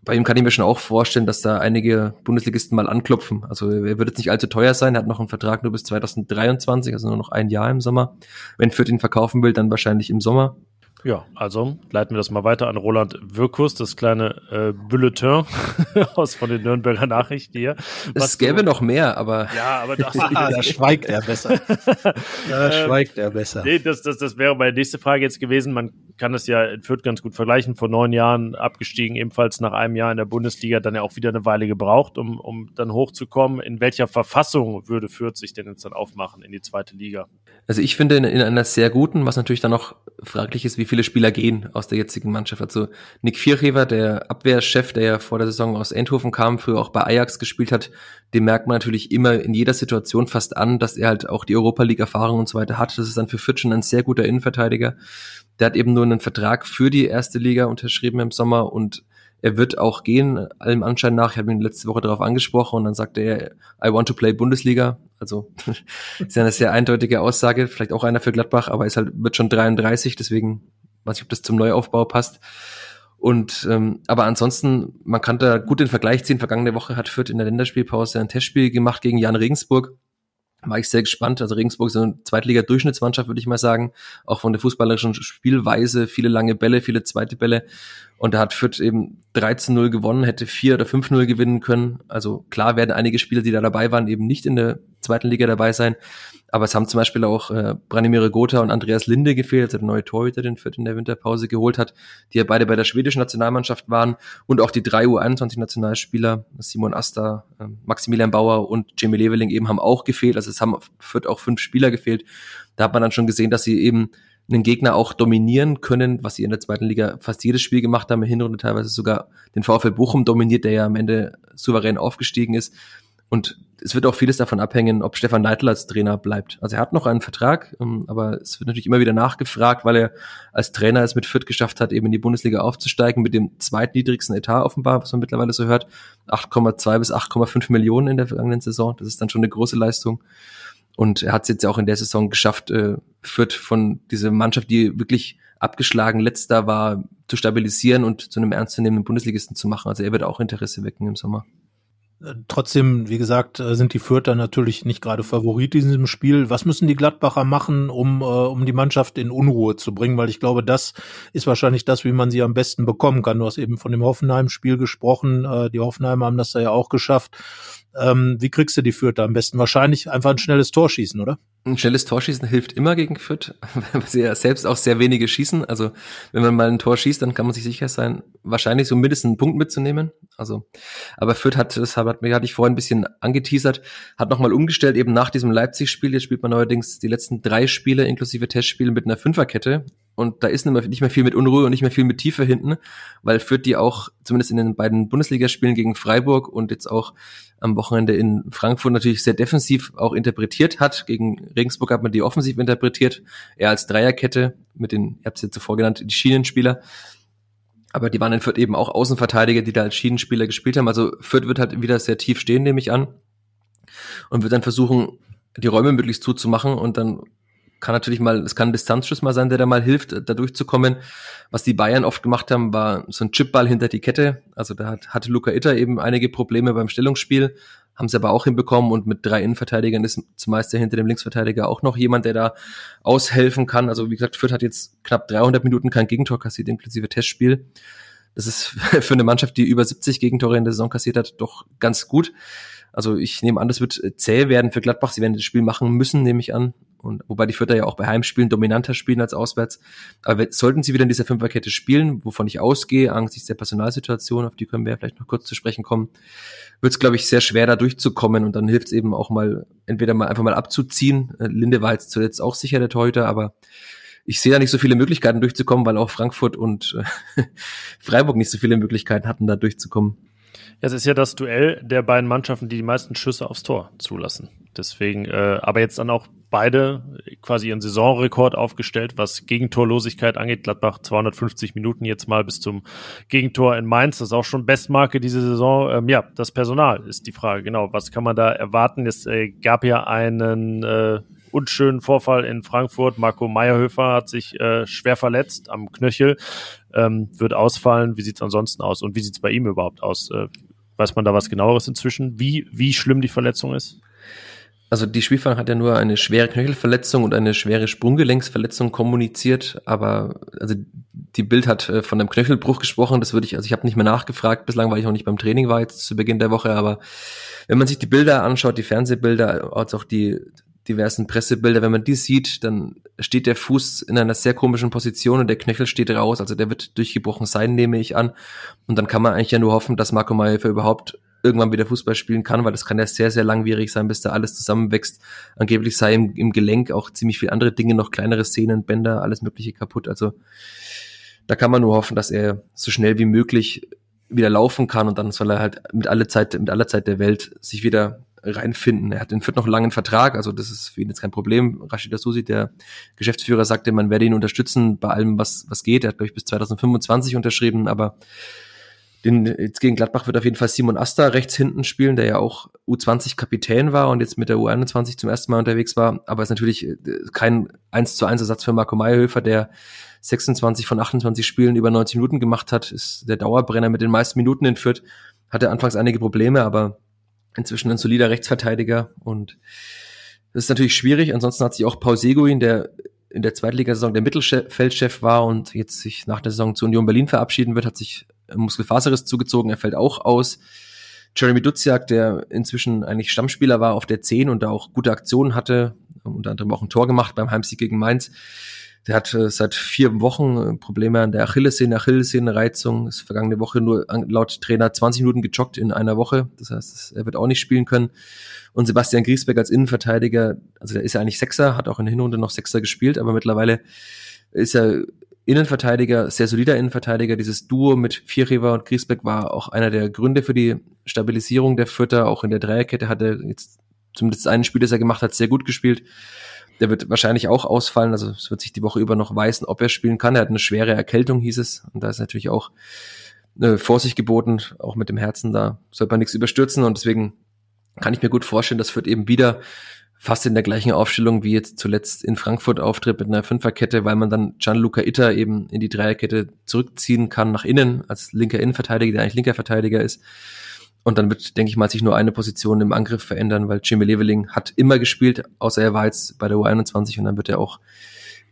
bei ihm kann ich mir schon auch vorstellen, dass da einige Bundesligisten mal anklopfen. Also er wird jetzt nicht allzu teuer sein, er hat noch einen Vertrag nur bis 2023, also nur noch ein Jahr im Sommer. Wenn Fürth ihn verkaufen will, dann wahrscheinlich im Sommer. Ja, also leiten wir das mal weiter an Roland Wirkus, das kleine äh, Bulletin *laughs* aus von den Nürnberger Nachrichten hier. Es gäbe noch mehr, aber. Ja, aber das, *laughs* da schweigt er besser. *laughs* Da ähm, schweigt er besser. Nee, das, das, das wäre meine nächste Frage jetzt gewesen. Man kann es ja in Fürth ganz gut vergleichen. Vor neun Jahren abgestiegen, ebenfalls nach einem Jahr in der Bundesliga, dann ja auch wieder eine Weile gebraucht, um, um dann hochzukommen. In welcher Verfassung würde Fürth sich denn jetzt dann aufmachen in die zweite Liga? Also ich finde in, in einer sehr guten, was natürlich dann noch fraglich ist, wie viele Spieler gehen aus der jetzigen Mannschaft. Also Nick Vierhever, der Abwehrchef, der ja vor der Saison aus Eindhoven kam, früher auch bei Ajax gespielt hat, dem merkt man natürlich immer in jeder Situation fast an, dass er halt auch die Europa League Erfahrung und so weiter hat. Das ist dann für Fürth schon ein sehr guter Innenverteidiger. Der hat eben nur einen Vertrag für die erste Liga unterschrieben im Sommer und er wird auch gehen, allem Anschein nach. Ich habe ihn letzte Woche darauf angesprochen und dann sagte er, I want to play Bundesliga. Also *laughs* ist ja eine sehr eindeutige Aussage, vielleicht auch einer für Gladbach, aber ist halt, wird schon 33, deswegen weiß ich, ob das zum Neuaufbau passt. Und ähm, aber ansonsten, man kann da gut den Vergleich ziehen. Vergangene Woche hat Fürth in der Länderspielpause ein Testspiel gemacht gegen Jan Regensburg war ich sehr gespannt. Also Regensburg ist eine Zweitliga-Durchschnittsmannschaft, würde ich mal sagen. Auch von der fußballerischen Spielweise, viele lange Bälle, viele zweite Bälle. Und da hat Fürth eben 13-0 gewonnen, hätte 4 oder 5-0 gewinnen können. Also klar werden einige Spieler, die da dabei waren, eben nicht in der zweiten Liga dabei sein. Aber es haben zum Beispiel auch äh, Branimir Gotha und Andreas Linde gefehlt, der neue Torhüter, den Fürth in der Winterpause geholt hat, die ja beide bei der schwedischen Nationalmannschaft waren. Und auch die drei U21-Nationalspieler, Simon Asta, äh, Maximilian Bauer und Jamie Leveling eben haben auch gefehlt. Also es haben Fürth auch fünf Spieler gefehlt. Da hat man dann schon gesehen, dass sie eben einen Gegner auch dominieren können, was sie in der zweiten Liga fast jedes Spiel gemacht haben, in Hinrunde teilweise sogar den VfL Bochum dominiert, der ja am Ende souverän aufgestiegen ist. Und es wird auch vieles davon abhängen, ob Stefan Neidl als Trainer bleibt. Also er hat noch einen Vertrag, ähm, aber es wird natürlich immer wieder nachgefragt, weil er als Trainer es mit Fürth geschafft hat, eben in die Bundesliga aufzusteigen, mit dem zweitniedrigsten Etat offenbar, was man mittlerweile so hört. 8,2 bis 8,5 Millionen in der vergangenen Saison. Das ist dann schon eine große Leistung. Und er hat es jetzt auch in der Saison geschafft, äh, Fürth von dieser Mannschaft, die wirklich abgeschlagen letzter war, zu stabilisieren und zu einem ernstzunehmenden Bundesligisten zu machen. Also er wird auch Interesse wecken im Sommer. Trotzdem, wie gesagt, äh, sind die Fürther natürlich nicht gerade Favorit in diesem Spiel. Was müssen die Gladbacher machen, um, äh, um die Mannschaft in Unruhe zu bringen? Weil ich glaube, das ist wahrscheinlich das, wie man sie am besten bekommen kann. Du hast eben von dem Hoffenheim-Spiel gesprochen. Äh, die Hoffenheimer haben das da ja auch geschafft. Ähm, wie kriegst du die Fürther am besten? Wahrscheinlich einfach ein schnelles Tor schießen, oder? Ein schnelles Torschießen hilft immer gegen Fürth, *laughs* weil sie ja selbst auch sehr wenige schießen. Also wenn man mal ein Tor schießt, dann kann man sich sicher sein, wahrscheinlich so mindestens einen Punkt mitzunehmen. Also, aber Fürth hat, das hat, hatte ich vorhin ein bisschen angeteasert, hat nochmal umgestellt, eben nach diesem Leipzig-Spiel. Jetzt spielt man neuerdings die letzten drei Spiele inklusive Testspiele mit einer Fünferkette und da ist nicht mehr viel mit Unruhe und nicht mehr viel mit Tiefe hinten, weil Fürth die auch zumindest in den beiden Bundesligaspielen gegen Freiburg und jetzt auch am Wochenende in Frankfurt natürlich sehr defensiv auch interpretiert hat. Gegen Regensburg hat man die offensiv interpretiert, eher als Dreierkette mit den, ihr habt es jetzt zuvor genannt, die Schienenspieler. Aber die waren in Fürth eben auch Außenverteidiger, die da als Schienenspieler gespielt haben. Also Fürth wird halt wieder sehr tief stehen, nehme ich an. Und wird dann versuchen, die Räume möglichst zuzumachen und dann kann natürlich mal, es kann ein Distanzschuss mal sein, der da mal hilft, da durchzukommen. Was die Bayern oft gemacht haben, war so ein Chipball hinter die Kette. Also da hat, hatte Luca Itter eben einige Probleme beim Stellungsspiel, haben sie aber auch hinbekommen und mit drei Innenverteidigern ist zumeist ja hinter dem Linksverteidiger auch noch jemand, der da aushelfen kann. Also wie gesagt, Fürth hat jetzt knapp 300 Minuten kein Gegentor kassiert, inklusive Testspiel. Das ist *laughs* für eine Mannschaft, die über 70 Gegentore in der Saison kassiert hat, doch ganz gut. Also ich nehme an, das wird zäh werden für Gladbach. Sie werden das Spiel machen müssen, nehme ich an. Und wobei die Vierter ja auch bei Heimspielen dominanter spielen als auswärts. Aber sollten sie wieder in dieser Fünferkette spielen, wovon ich ausgehe, angesichts der Personalsituation, auf die können wir ja vielleicht noch kurz zu sprechen kommen, wird es, glaube ich, sehr schwer, da durchzukommen. Und dann hilft es eben auch mal, entweder mal einfach mal abzuziehen. Äh, Linde war jetzt zuletzt auch sicher der Torhüter, aber ich sehe da nicht so viele Möglichkeiten durchzukommen, weil auch Frankfurt und äh, *laughs* Freiburg nicht so viele Möglichkeiten hatten, da durchzukommen. Es ist ja das Duell der beiden Mannschaften, die die meisten Schüsse aufs Tor zulassen. Deswegen, äh, aber jetzt dann auch beide quasi ihren Saisonrekord aufgestellt, was Gegentorlosigkeit angeht. Gladbach 250 Minuten jetzt mal bis zum Gegentor in Mainz. Das ist auch schon Bestmarke diese Saison. Ähm, ja, das Personal ist die Frage. Genau, was kann man da erwarten? Es äh, gab ja einen äh, unschönen Vorfall in Frankfurt. Marco Meyerhöfer hat sich äh, schwer verletzt am Knöchel, ähm, wird ausfallen. Wie sieht's ansonsten aus? Und wie sieht's bei ihm überhaupt aus? Äh, weiß man da was genaueres inzwischen? Wie, wie schlimm die Verletzung ist? Also die Spielfang hat ja nur eine schwere Knöchelverletzung und eine schwere Sprunggelenksverletzung kommuniziert, aber also die Bild hat äh, von einem Knöchelbruch gesprochen, das würde ich, also ich habe nicht mehr nachgefragt, bislang weil ich noch nicht beim Training war jetzt zu Beginn der Woche, aber wenn man sich die Bilder anschaut, die Fernsehbilder, als auch die diversen Pressebilder, wenn man die sieht, dann steht der Fuß in einer sehr komischen Position und der Knöchel steht raus, also der wird durchgebrochen sein, nehme ich an. Und dann kann man eigentlich ja nur hoffen, dass Marco Mayhofer überhaupt irgendwann wieder Fußball spielen kann, weil das kann ja sehr, sehr langwierig sein, bis da alles zusammenwächst. Angeblich sei im, im Gelenk auch ziemlich viel andere Dinge, noch kleinere Szenen, Bänder, alles mögliche kaputt. Also da kann man nur hoffen, dass er so schnell wie möglich wieder laufen kann und dann soll er halt mit aller Zeit, mit aller Zeit der Welt sich wieder reinfinden. Er hat in Fürth noch einen langen Vertrag, also das ist für ihn jetzt kein Problem. Rashid Asusi, der Geschäftsführer, sagte, man werde ihn unterstützen bei allem, was, was geht. Er hat, glaube ich, bis 2025 unterschrieben, aber den, jetzt gegen Gladbach wird auf jeden Fall Simon Asta rechts hinten spielen, der ja auch U20-Kapitän war und jetzt mit der U21 zum ersten Mal unterwegs war. Aber ist natürlich äh, kein 1 zu 1 Ersatz für Marco Mayhöfer, der 26 von 28 Spielen über 90 Minuten gemacht hat, ist der Dauerbrenner mit den meisten Minuten in Fürth. Hatte anfangs einige Probleme, aber inzwischen ein solider Rechtsverteidiger und das ist natürlich schwierig. Ansonsten hat sich auch Paul Seguin, der in der Zweitligasaison der Mittelfeldchef war und jetzt sich nach der Saison zu Union Berlin verabschieden wird, hat sich Muskelfaserriss zugezogen, er fällt auch aus. Jeremy Duziak, der inzwischen eigentlich Stammspieler war auf der 10 und da auch gute Aktionen hatte, unter anderem auch ein Tor gemacht beim Heimsieg gegen Mainz. Der hat äh, seit vier Wochen äh, Probleme an der Achillessehne, Achillessehnenreizung. Ist vergangene Woche nur laut Trainer 20 Minuten gejoggt in einer Woche. Das heißt, er wird auch nicht spielen können. Und Sebastian Griesbeck als Innenverteidiger, also der ist ja eigentlich Sechser, hat auch in der Hinrunde noch Sechser gespielt, aber mittlerweile ist er Innenverteidiger, sehr solider Innenverteidiger. Dieses Duo mit Vierheber und Griesbeck war auch einer der Gründe für die Stabilisierung der Vierter. Auch in der Dreierkette hatte jetzt zumindest einen Spiel, das er gemacht hat, sehr gut gespielt. Der wird wahrscheinlich auch ausfallen. Also es wird sich die Woche über noch weisen, ob er spielen kann. Er hat eine schwere Erkältung, hieß es. Und da ist natürlich auch äh, Vorsicht geboten, auch mit dem Herzen. Da sollte man nichts überstürzen. Und deswegen kann ich mir gut vorstellen, das wird eben wieder fast in der gleichen Aufstellung wie jetzt zuletzt in Frankfurt auftritt mit einer Fünferkette, weil man dann Gianluca Itter eben in die Dreierkette zurückziehen kann nach innen als linker Innenverteidiger, der eigentlich linker Verteidiger ist. Und dann wird, denke ich mal, sich nur eine Position im Angriff verändern, weil Jimmy Leveling hat immer gespielt, außer er war jetzt bei der U21 und dann wird er auch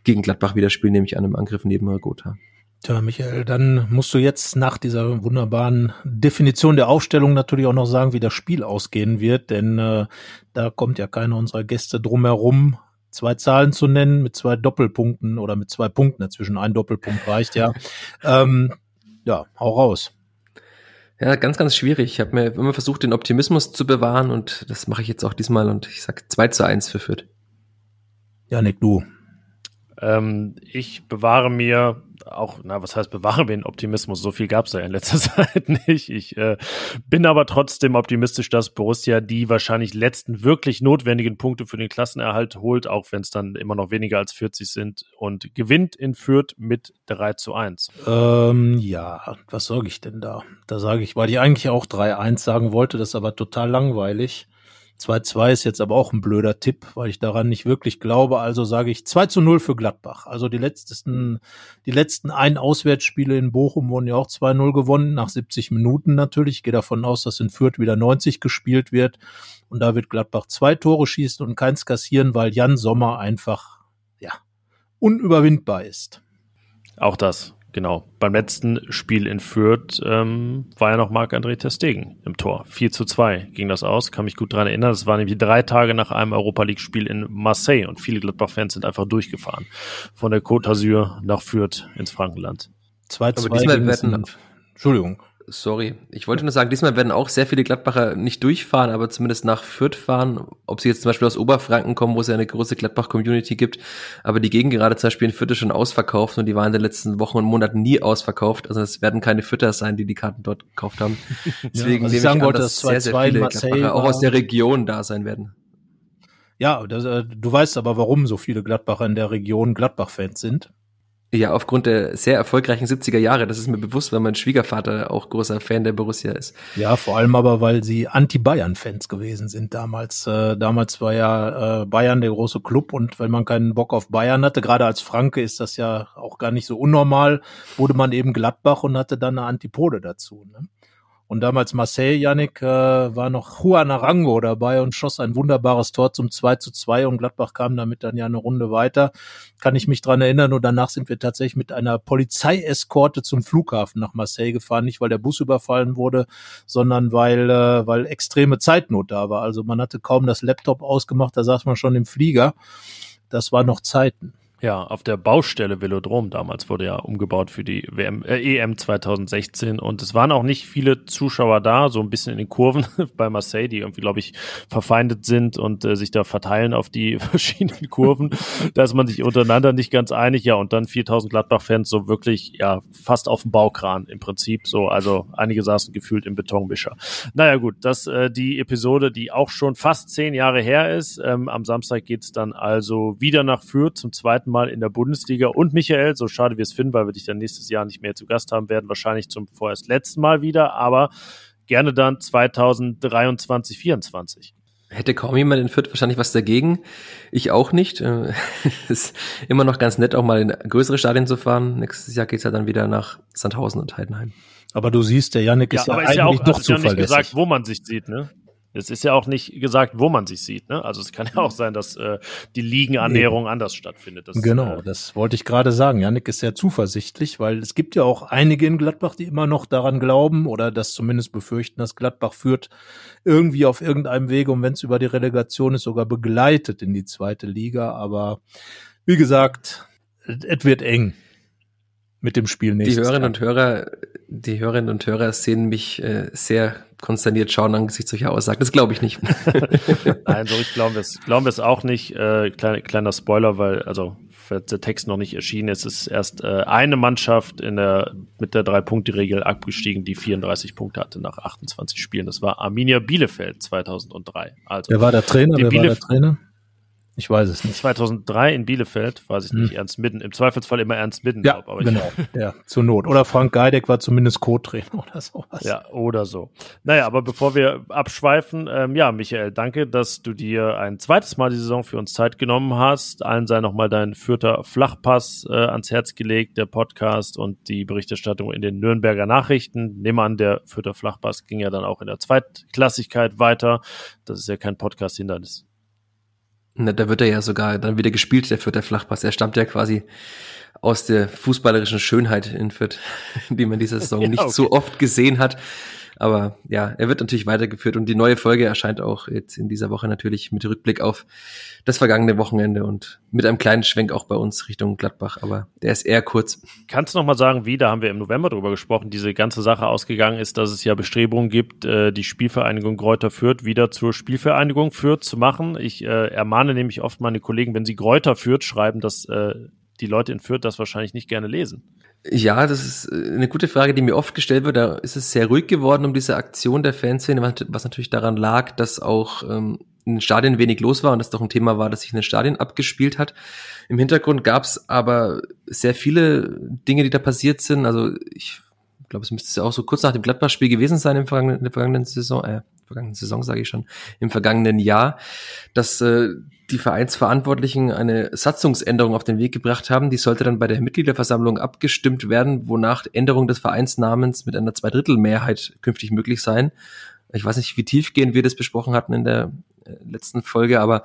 gegen Gladbach wieder spielen, nämlich an einem Angriff neben Ragota. Tja, Michael, dann musst du jetzt nach dieser wunderbaren Definition der Aufstellung natürlich auch noch sagen, wie das Spiel ausgehen wird, denn äh, da kommt ja keiner unserer Gäste drum herum, zwei Zahlen zu nennen mit zwei Doppelpunkten oder mit zwei Punkten dazwischen. Ein Doppelpunkt reicht ja. *laughs* ähm, ja, hau raus. Ja, ganz, ganz schwierig. Ich habe mir immer versucht, den Optimismus zu bewahren und das mache ich jetzt auch diesmal und ich sag 2 zu 1 für Fürth. Janik, du. Ähm, ich bewahre mir auch, na, was heißt bewahre mir den Optimismus? So viel gab es ja in letzter *laughs* Zeit nicht. Ich äh, bin aber trotzdem optimistisch, dass Borussia die wahrscheinlich letzten wirklich notwendigen Punkte für den Klassenerhalt holt, auch wenn es dann immer noch weniger als 40 sind und gewinnt in Fürth mit 3 zu 1. Ähm, ja, was sage ich denn da? Da sage ich, weil ich eigentlich auch 3-1 sagen wollte, das ist aber total langweilig. 2-2 ist jetzt aber auch ein blöder Tipp, weil ich daran nicht wirklich glaube. Also sage ich 2 zu 0 für Gladbach. Also die letzten, die letzten ein Auswärtsspiele in Bochum wurden ja auch 2-0 gewonnen, nach 70 Minuten natürlich. Ich gehe davon aus, dass in Fürth wieder 90 gespielt wird. Und da wird Gladbach zwei Tore schießen und keins kassieren, weil Jan Sommer einfach, ja, unüberwindbar ist. Auch das. Genau. Beim letzten Spiel in Fürth ähm, war ja noch Marc-André Testegen im Tor. 4 zu 2 ging das aus, kann mich gut dran erinnern. Das war nämlich drei Tage nach einem Europa League-Spiel in Marseille und viele Gladbach-Fans sind einfach durchgefahren. Von der Côte d'Azur nach Fürth ins Frankenland. 2 zu 2 Entschuldigung sorry. Ich wollte nur sagen, diesmal werden auch sehr viele Gladbacher nicht durchfahren, aber zumindest nach Fürth fahren. Ob sie jetzt zum Beispiel aus Oberfranken kommen, wo es ja eine große Gladbach-Community gibt. Aber die Gegend gerade zum Beispiel in Fürth ist schon ausverkauft und die waren in den letzten Wochen und Monaten nie ausverkauft. Also es werden keine Fürther sein, die die Karten dort gekauft haben. *laughs* Deswegen ja, nehme ich an, wollte, dass, dass sehr, sehr viele Gladbacher auch aus der Region da sein werden. Ja, das, äh, du weißt aber, warum so viele Gladbacher in der Region Gladbach-Fans sind. Ja, aufgrund der sehr erfolgreichen 70er Jahre. Das ist mir bewusst, weil mein Schwiegervater auch großer Fan der Borussia ist. Ja, vor allem aber, weil sie Anti-Bayern-Fans gewesen sind damals. Äh, damals war ja äh, Bayern der große Club und wenn man keinen Bock auf Bayern hatte, gerade als Franke ist das ja auch gar nicht so unnormal, wurde man eben Gladbach und hatte dann eine Antipode dazu. Ne? Und damals Marseille, Yannick, äh, war noch Juan Arango dabei und schoss ein wunderbares Tor zum 2 zu 2 und Gladbach kam damit dann ja eine Runde weiter. Kann ich mich dran erinnern und danach sind wir tatsächlich mit einer Polizeieskorte zum Flughafen nach Marseille gefahren. Nicht, weil der Bus überfallen wurde, sondern weil, äh, weil extreme Zeitnot da war. Also man hatte kaum das Laptop ausgemacht, da saß man schon im Flieger. Das war noch Zeiten. Ja, auf der Baustelle Velodrom damals wurde ja umgebaut für die WM, äh, EM 2016 und es waren auch nicht viele Zuschauer da, so ein bisschen in den Kurven *laughs* bei Marseille, die irgendwie, glaube ich, verfeindet sind und äh, sich da verteilen auf die *laughs* verschiedenen Kurven. da ist man sich untereinander nicht ganz einig. Ja, und dann 4000 Gladbach-Fans so wirklich, ja, fast auf dem Baukran im Prinzip so. Also einige saßen gefühlt im Betonmischer. Naja, gut, das äh, die Episode, die auch schon fast zehn Jahre her ist. Ähm, am Samstag geht's dann also wieder nach Fürth zum zweiten Mal in der Bundesliga. Und Michael, so schade wie es finden, weil wir dich dann nächstes Jahr nicht mehr zu Gast haben werden, wahrscheinlich zum vorerst letzten Mal wieder, aber gerne dann 2023, 2024. Hätte kaum jemand in Fürth wahrscheinlich was dagegen. Ich auch nicht. *laughs* Es ist immer noch ganz nett, auch mal in größere Stadien zu fahren. Nächstes Jahr geht's ja dann wieder nach Sandhausen und Heidenheim. Aber du siehst, der Janik ist ja, ja eigentlich ja auch, doch zuverlässig. Ja nicht gesagt, wo man sich sieht, ne? Es ist ja auch nicht gesagt, wo man sich sieht. Ne? Also es kann ja auch sein, dass äh, die Ligenannäherung anders stattfindet. Das, genau, äh, das wollte ich gerade sagen. Janik ist sehr zuversichtlich, weil es gibt ja auch einige in Gladbach, die immer noch daran glauben oder das zumindest befürchten, dass Gladbach führt irgendwie auf irgendeinem Wege und wenn es über die Relegation ist, sogar begleitet in die zweite Liga. Aber wie gesagt, es wird eng mit dem Spiel nächstes Die Hörerinnen und Hörer, die Hörerinnen und Hörer sehen mich äh, sehr konsterniert schauen angesichts solcher Aussagen. Das glaube ich nicht. *laughs* *laughs* Nein, so ich glaube es, glauben wir es auch nicht. Äh, kleiner, kleiner Spoiler, weil also der Text noch nicht erschienen ist. Es ist erst äh, eine Mannschaft in der mit der Drei-Punkte-Regel abgestiegen, die 34 Punkte hatte nach 28 Spielen. Das war Arminia Bielefeld 2003. Also, wer war der Trainer? Wer Bielef war der Trainer? Ich weiß es nicht. 2003 in Bielefeld, weiß ich nicht, hm. Ernst Midden. Im Zweifelsfall immer Ernst Midden. Ja, aber genau. ja, zur Not. Oder Frank Geideck war zumindest Co-Trainer *laughs* oder sowas. Ja, oder so. Naja, aber bevor wir abschweifen, ähm, ja, Michael, danke, dass du dir ein zweites Mal die Saison für uns Zeit genommen hast. Allen sei nochmal dein vierter Flachpass äh, ans Herz gelegt, der Podcast und die Berichterstattung in den Nürnberger Nachrichten. Nehmen an, der vierter Flachpass ging ja dann auch in der Zweitklassigkeit weiter. Das ist ja kein Podcast-Hindernis. Na, da wird er ja sogar dann wieder gespielt, der vierte Flachpass. Er stammt ja quasi aus der fußballerischen Schönheit in Fürth, *laughs* die man diese Saison *laughs* ja, nicht okay. so oft gesehen hat. Aber ja, er wird natürlich weitergeführt und die neue Folge erscheint auch jetzt in dieser Woche natürlich mit Rückblick auf das vergangene Wochenende und mit einem kleinen Schwenk auch bei uns Richtung Gladbach, aber der ist eher kurz. Kannst du noch mal sagen, wie, da haben wir im November drüber gesprochen, diese ganze Sache ausgegangen ist, dass es ja Bestrebungen gibt, äh, die Spielvereinigung Gräuter Fürth wieder zur Spielvereinigung Fürth zu machen. Ich äh, ermahne nämlich oft meine Kollegen, wenn sie Gräuter Fürth schreiben, dass äh, die Leute in Fürth das wahrscheinlich nicht gerne lesen. Ja, das ist äh, eine gute Frage, die mir oft gestellt wird. Da ist es sehr ruhig geworden um diese Aktion der Fanszene, was natürlich daran lag, dass auch ähm, in den Stadien wenig los war und das doch ein Thema war, das sich in den Stadien abgespielt hat. Im Hintergrund gab es aber sehr viele Dinge, die da passiert sind. Also ich glaube, es müsste ja auch so kurz nach dem Gladbach-Spiel gewesen sein im vergangenen, in der vergangenen Saison, äh, vergangenen Saison sage ich schon, im vergangenen Jahr, dass äh, die Vereinsverantwortlichen eine Satzungsänderung auf den Weg gebracht haben. Die sollte dann bei der Mitgliederversammlung abgestimmt werden, wonach Änderung des Vereinsnamens mit einer Zweidrittelmehrheit künftig möglich sein. Ich weiß nicht, wie tiefgehend wir das besprochen hatten in der letzten Folge, aber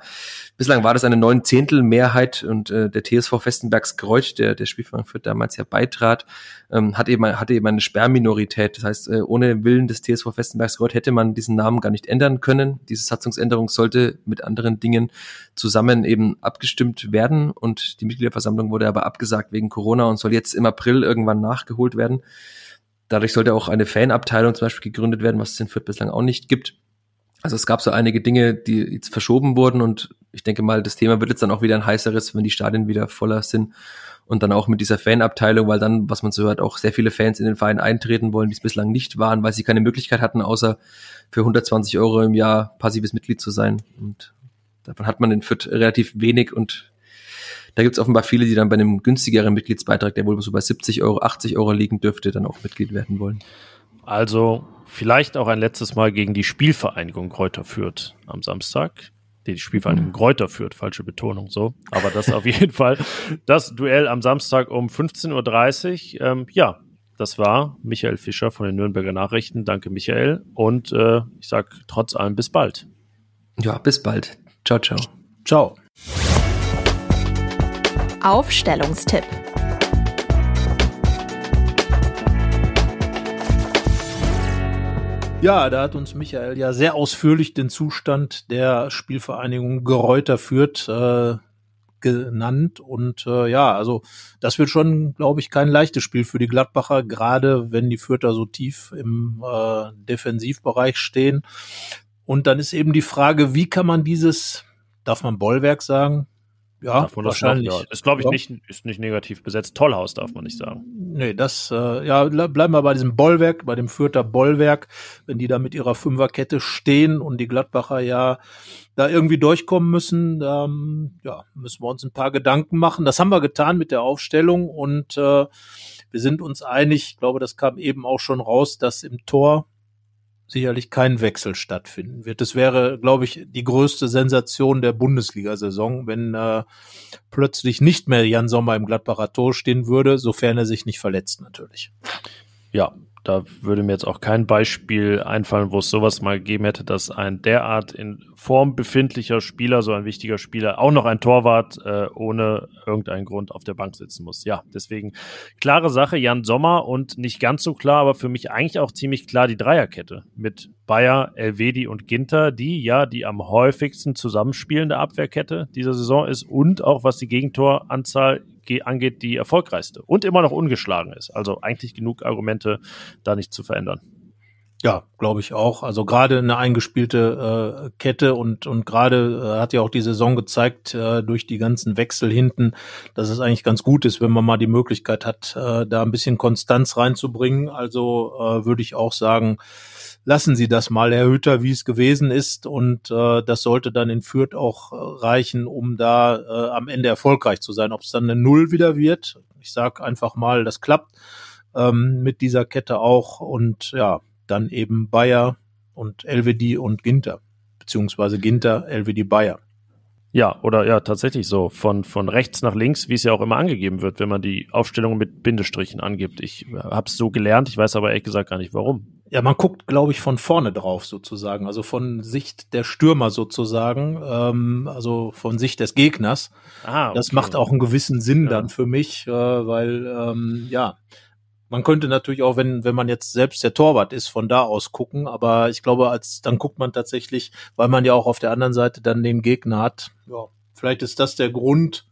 bislang war das eine neun Zehntel Mehrheit und äh, der TSV Festenbergs Kreuz, der der Spielverein Fürth damals ja beitrat, ähm, hat eben hatte eben eine Sperrminorität. Das heißt, äh, ohne Willen des TSV Festenbergs Kreuz hätte man diesen Namen gar nicht ändern können. Diese Satzungsänderung sollte mit anderen Dingen zusammen eben abgestimmt werden und die Mitgliederversammlung wurde aber abgesagt wegen Corona und soll jetzt im April irgendwann nachgeholt werden. Dadurch sollte auch eine Fanabteilung zum Beispiel gegründet werden, was es in Fürth bislang auch nicht gibt. Also es gab so einige Dinge, die jetzt verschoben wurden und ich denke mal, das Thema wird jetzt dann auch wieder ein heißeres, wenn die Stadien wieder voller sind und dann auch mit dieser Fanabteilung, weil dann, was man so hört, auch sehr viele Fans in den Verein eintreten wollen, die es bislang nicht waren, weil sie keine Möglichkeit hatten, außer für 120 Euro im Jahr passives Mitglied zu sein. Und davon hat man in Fürth relativ wenig und da gibt es offenbar viele, die dann bei einem günstigeren Mitgliedsbeitrag, der wohl so bei 70 Euro, 80 Euro liegen dürfte, dann auch Mitglied werden wollen. Also vielleicht auch ein letztes Mal gegen die Spielvereinigung Kräuter führt am Samstag. Die Spielvereinigung Kräuter führt, falsche Betonung so. Aber das auf *laughs* jeden Fall das Duell am Samstag um 15.30 Uhr. Ähm, ja, das war Michael Fischer von den Nürnberger Nachrichten. Danke, Michael. Und äh, ich sage trotz allem bis bald. Ja, bis bald. Ciao, ciao. Ciao. Aufstellungstipp. Ja, da hat uns Michael ja sehr ausführlich den Zustand der Spielvereinigung Geräuter führt äh, genannt. Und äh, ja, also das wird schon, glaube ich, kein leichtes Spiel für die Gladbacher, gerade wenn die Fürther so tief im äh, Defensivbereich stehen. Und dann ist eben die Frage, wie kann man dieses, darf man Bollwerk sagen? Ja, darf wahrscheinlich. Ja. Ist, glaube ich, ja. nicht, ist nicht negativ besetzt. Tollhaus darf man nicht sagen. Nee, das, äh, ja, bleiben wir bei diesem Bollwerk, bei dem Fürther Bollwerk, wenn die da mit ihrer Fünferkette stehen und die Gladbacher ja da irgendwie durchkommen müssen, ähm, ja, müssen wir uns ein paar Gedanken machen. Das haben wir getan mit der Aufstellung und äh, wir sind uns einig, ich glaube, das kam eben auch schon raus, dass im Tor sicherlich kein Wechsel stattfinden wird. Das wäre, glaube ich, die größte Sensation der Bundesliga-Saison, wenn äh, plötzlich nicht mehr Jan Sommer im Gladbacher Tor stehen würde, sofern er sich nicht verletzt natürlich. Ja, da würde mir jetzt auch kein Beispiel einfallen, wo es sowas mal gegeben hätte, dass ein derart in Form befindlicher Spieler, so ein wichtiger Spieler, auch noch ein Torwart äh, ohne irgendeinen Grund auf der Bank sitzen muss. Ja, deswegen klare Sache, Jan Sommer und nicht ganz so klar, aber für mich eigentlich auch ziemlich klar die Dreierkette mit Bayer, Elvedi und Ginter, die ja die am häufigsten zusammenspielende Abwehrkette dieser Saison ist und auch was die Gegentoranzahl angeht, die erfolgreichste und immer noch ungeschlagen ist. Also eigentlich genug Argumente, da nicht zu verändern. Ja, glaube ich auch. Also gerade eine eingespielte äh, Kette und und gerade äh, hat ja auch die Saison gezeigt äh, durch die ganzen Wechsel hinten, dass es eigentlich ganz gut ist, wenn man mal die Möglichkeit hat, äh, da ein bisschen Konstanz reinzubringen. Also äh, würde ich auch sagen, lassen Sie das mal, Herr Hütter, wie es gewesen ist und äh, das sollte dann in Fürth auch äh, reichen, um da äh, am Ende erfolgreich zu sein. Ob es dann eine Null wieder wird, ich sag einfach mal, das klappt ähm, mit dieser Kette auch und ja dann eben Bayer und LWD und Ginter, beziehungsweise Ginter, LWD Bayer. Ja, oder ja, tatsächlich so. Von, von rechts nach links, wie es ja auch immer angegeben wird, wenn man die Aufstellung mit Bindestrichen angibt. Ich habe es so gelernt, ich weiß aber ehrlich gesagt gar nicht warum. Ja, man guckt, glaube ich, von vorne drauf sozusagen, also von Sicht der Stürmer sozusagen, ähm, also von Sicht des Gegners. Ah, okay. Das macht auch einen gewissen Sinn ja. dann für mich, äh, weil ähm, ja, man könnte natürlich auch, wenn, wenn man jetzt selbst der Torwart ist, von da aus gucken, aber ich glaube, als dann guckt man tatsächlich, weil man ja auch auf der anderen Seite dann den Gegner hat. Ja, vielleicht ist das der Grund.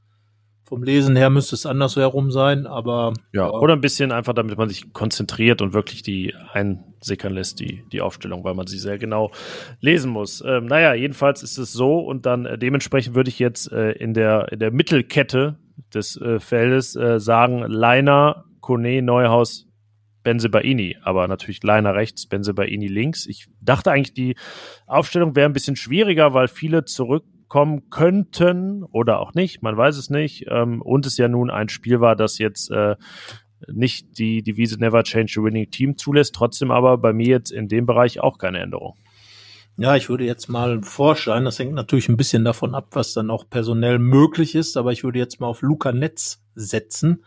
Vom Lesen her müsste es andersherum sein, aber. Ja, ja, oder ein bisschen einfach, damit man sich konzentriert und wirklich die einsickern lässt, die, die Aufstellung, weil man sie sehr genau lesen muss. Ähm, naja, jedenfalls ist es so und dann äh, dementsprechend würde ich jetzt äh, in, der, in der Mittelkette des äh, Feldes äh, sagen, Leiner, Kone, Neuhaus, Benzebaini, aber natürlich Leiner rechts, Benzebaini links. Ich dachte eigentlich, die Aufstellung wäre ein bisschen schwieriger, weil viele zurückkommen könnten oder auch nicht, man weiß es nicht. Ähm, und es ja nun ein Spiel war, das jetzt äh, nicht die Devise Never Change a Winning Team zulässt, trotzdem aber bei mir jetzt in dem Bereich auch keine Änderung. Ja, ich würde jetzt mal vorschlagen, das hängt natürlich ein bisschen davon ab, was dann auch personell möglich ist, aber ich würde jetzt mal auf Luca Netz setzen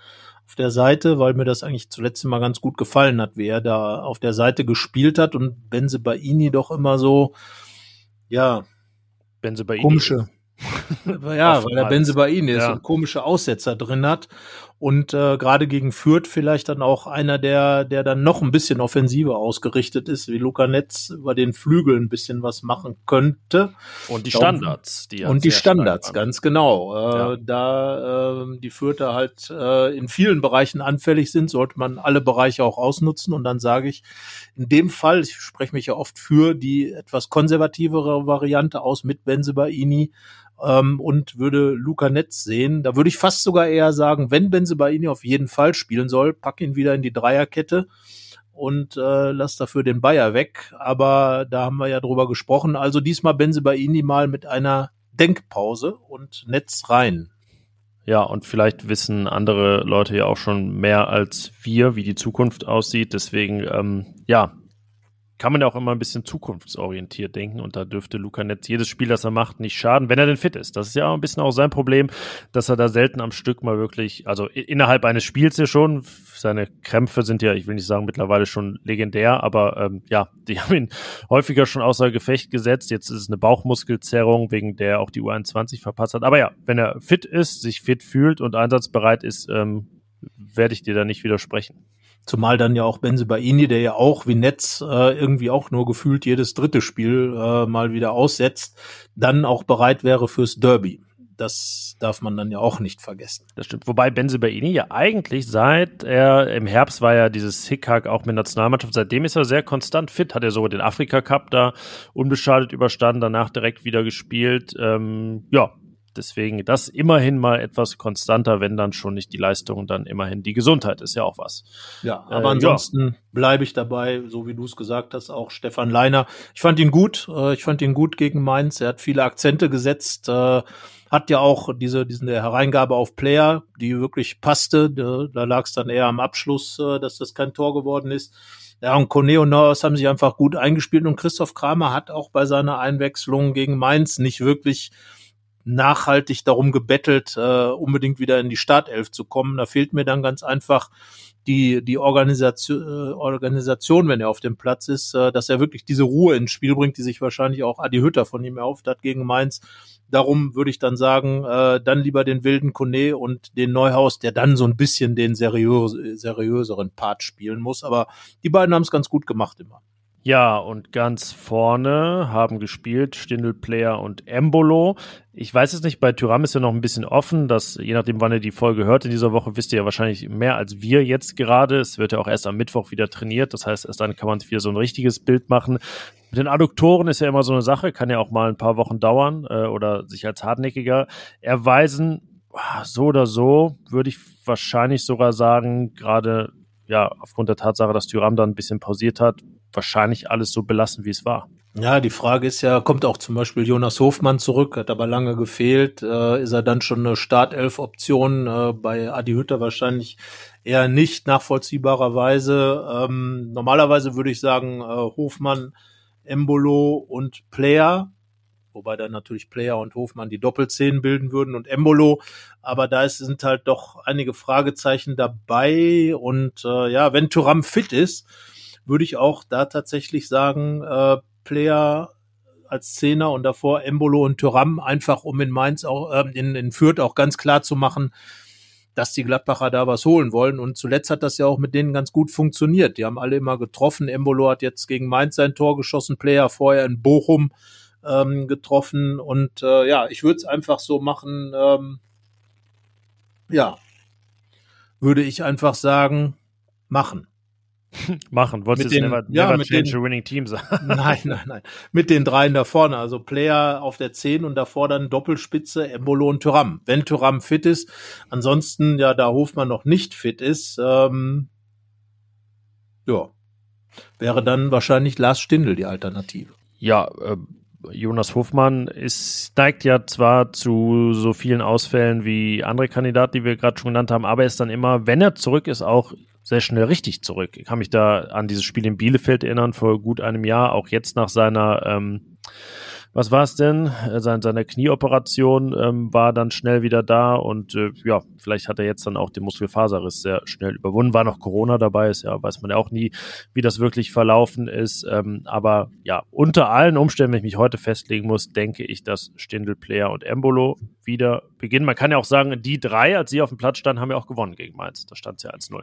auf der Seite, weil mir das eigentlich zuletzt immer ganz gut gefallen hat, wie er da auf der Seite gespielt hat und Benze Baini doch immer so, ja, Benze Baini. komische, *laughs* ja, weil er Benze Baini ist ja. und komische Aussetzer drin hat und äh, gerade gegen Fürth vielleicht dann auch einer, der, der dann noch ein bisschen offensiver ausgerichtet ist, wie Luca Netz über den Flügel ein bisschen was machen könnte. Und die Standards, die Und die Standards, ganz genau. Äh, ja. Da äh, die Fürther halt äh, in vielen Bereichen anfällig sind, sollte man alle Bereiche auch ausnutzen. Und dann sage ich, in dem Fall, ich spreche mich ja oft für die etwas konservativere Variante aus mit Benzebaini, ähm, und würde Luca Netz sehen. Da würde ich fast sogar eher sagen, wenn Benzebaini auf jeden Fall spielen soll, pack ihn wieder in die Dreierkette und äh, lass dafür den Bayer weg. Aber da haben wir ja drüber gesprochen. Also diesmal Benzebaini mal mit einer Denkpause und Netz rein. Ja, und vielleicht wissen andere Leute ja auch schon mehr als wir, wie die Zukunft aussieht. Deswegen, ähm, ja, kann man ja auch immer ein bisschen zukunftsorientiert denken und da dürfte Luca Netz jedes Spiel, das er macht, nicht schaden, wenn er denn fit ist. Das ist ja auch ein bisschen auch sein Problem, dass er da selten am Stück mal wirklich, also innerhalb eines Spiels ja schon, seine Krämpfe sind ja, ich will nicht sagen mittlerweile schon legendär, aber ähm, ja, die *laughs* haben ihn häufiger schon außer Gefecht gesetzt. Jetzt ist es eine Bauchmuskelzerrung, wegen der auch die U21 verpasst hat. Aber ja, wenn er fit ist, sich fit fühlt und einsatzbereit ist, ähm, werde ich dir da nicht widersprechen. Zumal dann ja auch Benze Baini, der ja auch wie Netz äh, irgendwie auch nur gefühlt jedes dritte Spiel äh, mal wieder aussetzt, dann auch bereit wäre fürs Derby. Das darf man dann ja auch nicht vergessen. Das stimmt. Wobei Benze Baini ja eigentlich seit er im Herbst war ja dieses Hickhack auch mit Nationalmannschaft. Seitdem ist er sehr konstant fit. Hat er sogar den Afrika Cup da unbeschadet überstanden, danach direkt wieder gespielt. Ähm, ja, Deswegen das immerhin mal etwas konstanter, wenn dann schon nicht die Leistung, dann immerhin die Gesundheit ist ja auch was. Ja, aber äh, ansonsten ja. bleibe ich dabei, so wie du es gesagt hast, auch Stefan Leiner. Ich fand ihn gut, äh, ich fand ihn gut gegen Mainz. Er hat viele Akzente gesetzt, äh, hat ja auch diese, diesen der Hereingabe auf Player, die wirklich passte. Da lag es dann eher am Abschluss, äh, dass das kein Tor geworden ist. Ja, und Kone und Neuhaus haben sich einfach gut eingespielt und Christoph Kramer hat auch bei seiner Einwechslung gegen Mainz nicht wirklich nachhaltig darum gebettelt, äh, unbedingt wieder in die Startelf zu kommen. Da fehlt mir dann ganz einfach die, die Organisation, äh, Organisation, wenn er auf dem Platz ist, äh, dass er wirklich diese Ruhe ins Spiel bringt, die sich wahrscheinlich auch Adi Hütter von ihm erhofft hat gegen Mainz. Darum würde ich dann sagen, äh, dann lieber den wilden Kone und den Neuhaus, der dann so ein bisschen den seriös, seriöseren Part spielen muss. Aber die beiden haben es ganz gut gemacht immer. Ja, und ganz vorne haben gespielt Stindl Player und Embolo. Ich weiß es nicht, bei Tyram ist ja noch ein bisschen offen, dass je nachdem, wann ihr die Folge hört in dieser Woche, wisst ihr ja wahrscheinlich mehr als wir jetzt gerade. Es wird ja auch erst am Mittwoch wieder trainiert. Das heißt, erst dann kann man wieder so ein richtiges Bild machen. Mit den Adduktoren ist ja immer so eine Sache, kann ja auch mal ein paar Wochen dauern äh, oder sich als hartnäckiger erweisen. So oder so würde ich wahrscheinlich sogar sagen, gerade ja, aufgrund der Tatsache, dass Tyram dann ein bisschen pausiert hat, wahrscheinlich alles so belassen, wie es war. Ja, die Frage ist ja, kommt auch zum Beispiel Jonas Hofmann zurück, hat aber lange gefehlt. Äh, ist er dann schon eine Startelf-Option? Äh, bei Adi Hütter wahrscheinlich eher nicht, nachvollziehbarerweise. Ähm, normalerweise würde ich sagen, äh, Hofmann, Embolo und Player wobei dann natürlich Player und Hofmann die Doppelzehn bilden würden und Embolo, aber da ist, sind halt doch einige Fragezeichen dabei und äh, ja, wenn Turam fit ist, würde ich auch da tatsächlich sagen, äh, Player als Zehner und davor Embolo und Thuram, einfach um in Mainz auch, äh, in, in Fürth auch ganz klar zu machen, dass die Gladbacher da was holen wollen. Und zuletzt hat das ja auch mit denen ganz gut funktioniert. Die haben alle immer getroffen. Embolo hat jetzt gegen Mainz sein Tor geschossen, Player vorher in Bochum ähm, getroffen. Und äh, ja, ich würde es einfach so machen, ähm, ja, würde ich einfach sagen, machen. *laughs* machen. Wolltest mit den, never, ja, never mit change den, a winning team sagen? *laughs* Nein, nein, nein. Mit den dreien da vorne. Also Player auf der 10 und davor dann Doppelspitze, Embolo und Thuram. Wenn Thuram fit ist. Ansonsten, ja, da Hofmann noch nicht fit ist, ähm, ja, wäre dann wahrscheinlich Lars Stindl die Alternative. Ja, äh, Jonas Hofmann ist, neigt ja zwar zu so vielen Ausfällen wie andere Kandidaten, die wir gerade schon genannt haben, aber er ist dann immer, wenn er zurück ist, auch sehr schnell richtig zurück. Ich kann mich da an dieses Spiel in Bielefeld erinnern, vor gut einem Jahr, auch jetzt nach seiner ähm, was war es denn? Äh, seine, seine Knieoperation ähm, war dann schnell wieder da und äh, ja, vielleicht hat er jetzt dann auch den Muskelfaserriss sehr schnell überwunden. War noch Corona dabei, ist ja, weiß man ja auch nie, wie das wirklich verlaufen ist. Ähm, aber ja, unter allen Umständen, wenn ich mich heute festlegen muss, denke ich, dass Stindl, Player und Embolo wieder beginnen. Man kann ja auch sagen, die drei, als sie auf dem Platz standen, haben ja auch gewonnen gegen Mainz. Da stand es ja 1-0.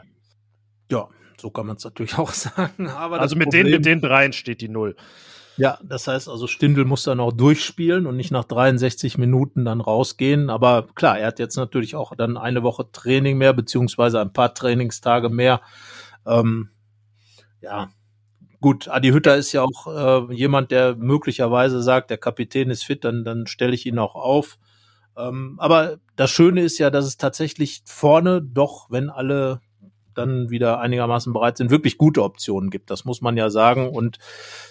Ja, so kann man es natürlich *laughs* auch sagen. Aber also mit den, mit den dreien steht die Null. Ja, das heißt also, Stindl muss dann auch durchspielen und nicht nach 63 Minuten dann rausgehen. Aber klar, er hat jetzt natürlich auch dann eine Woche Training mehr, beziehungsweise ein paar Trainingstage mehr. Ähm, ja, gut, Adi Hütter ist ja auch äh, jemand, der möglicherweise sagt, der Kapitän ist fit, dann, dann stelle ich ihn auch auf. Ähm, aber das Schöne ist ja, dass es tatsächlich vorne doch, wenn alle dann wieder einigermaßen bereit sind, wirklich gute Optionen gibt. Das muss man ja sagen. Und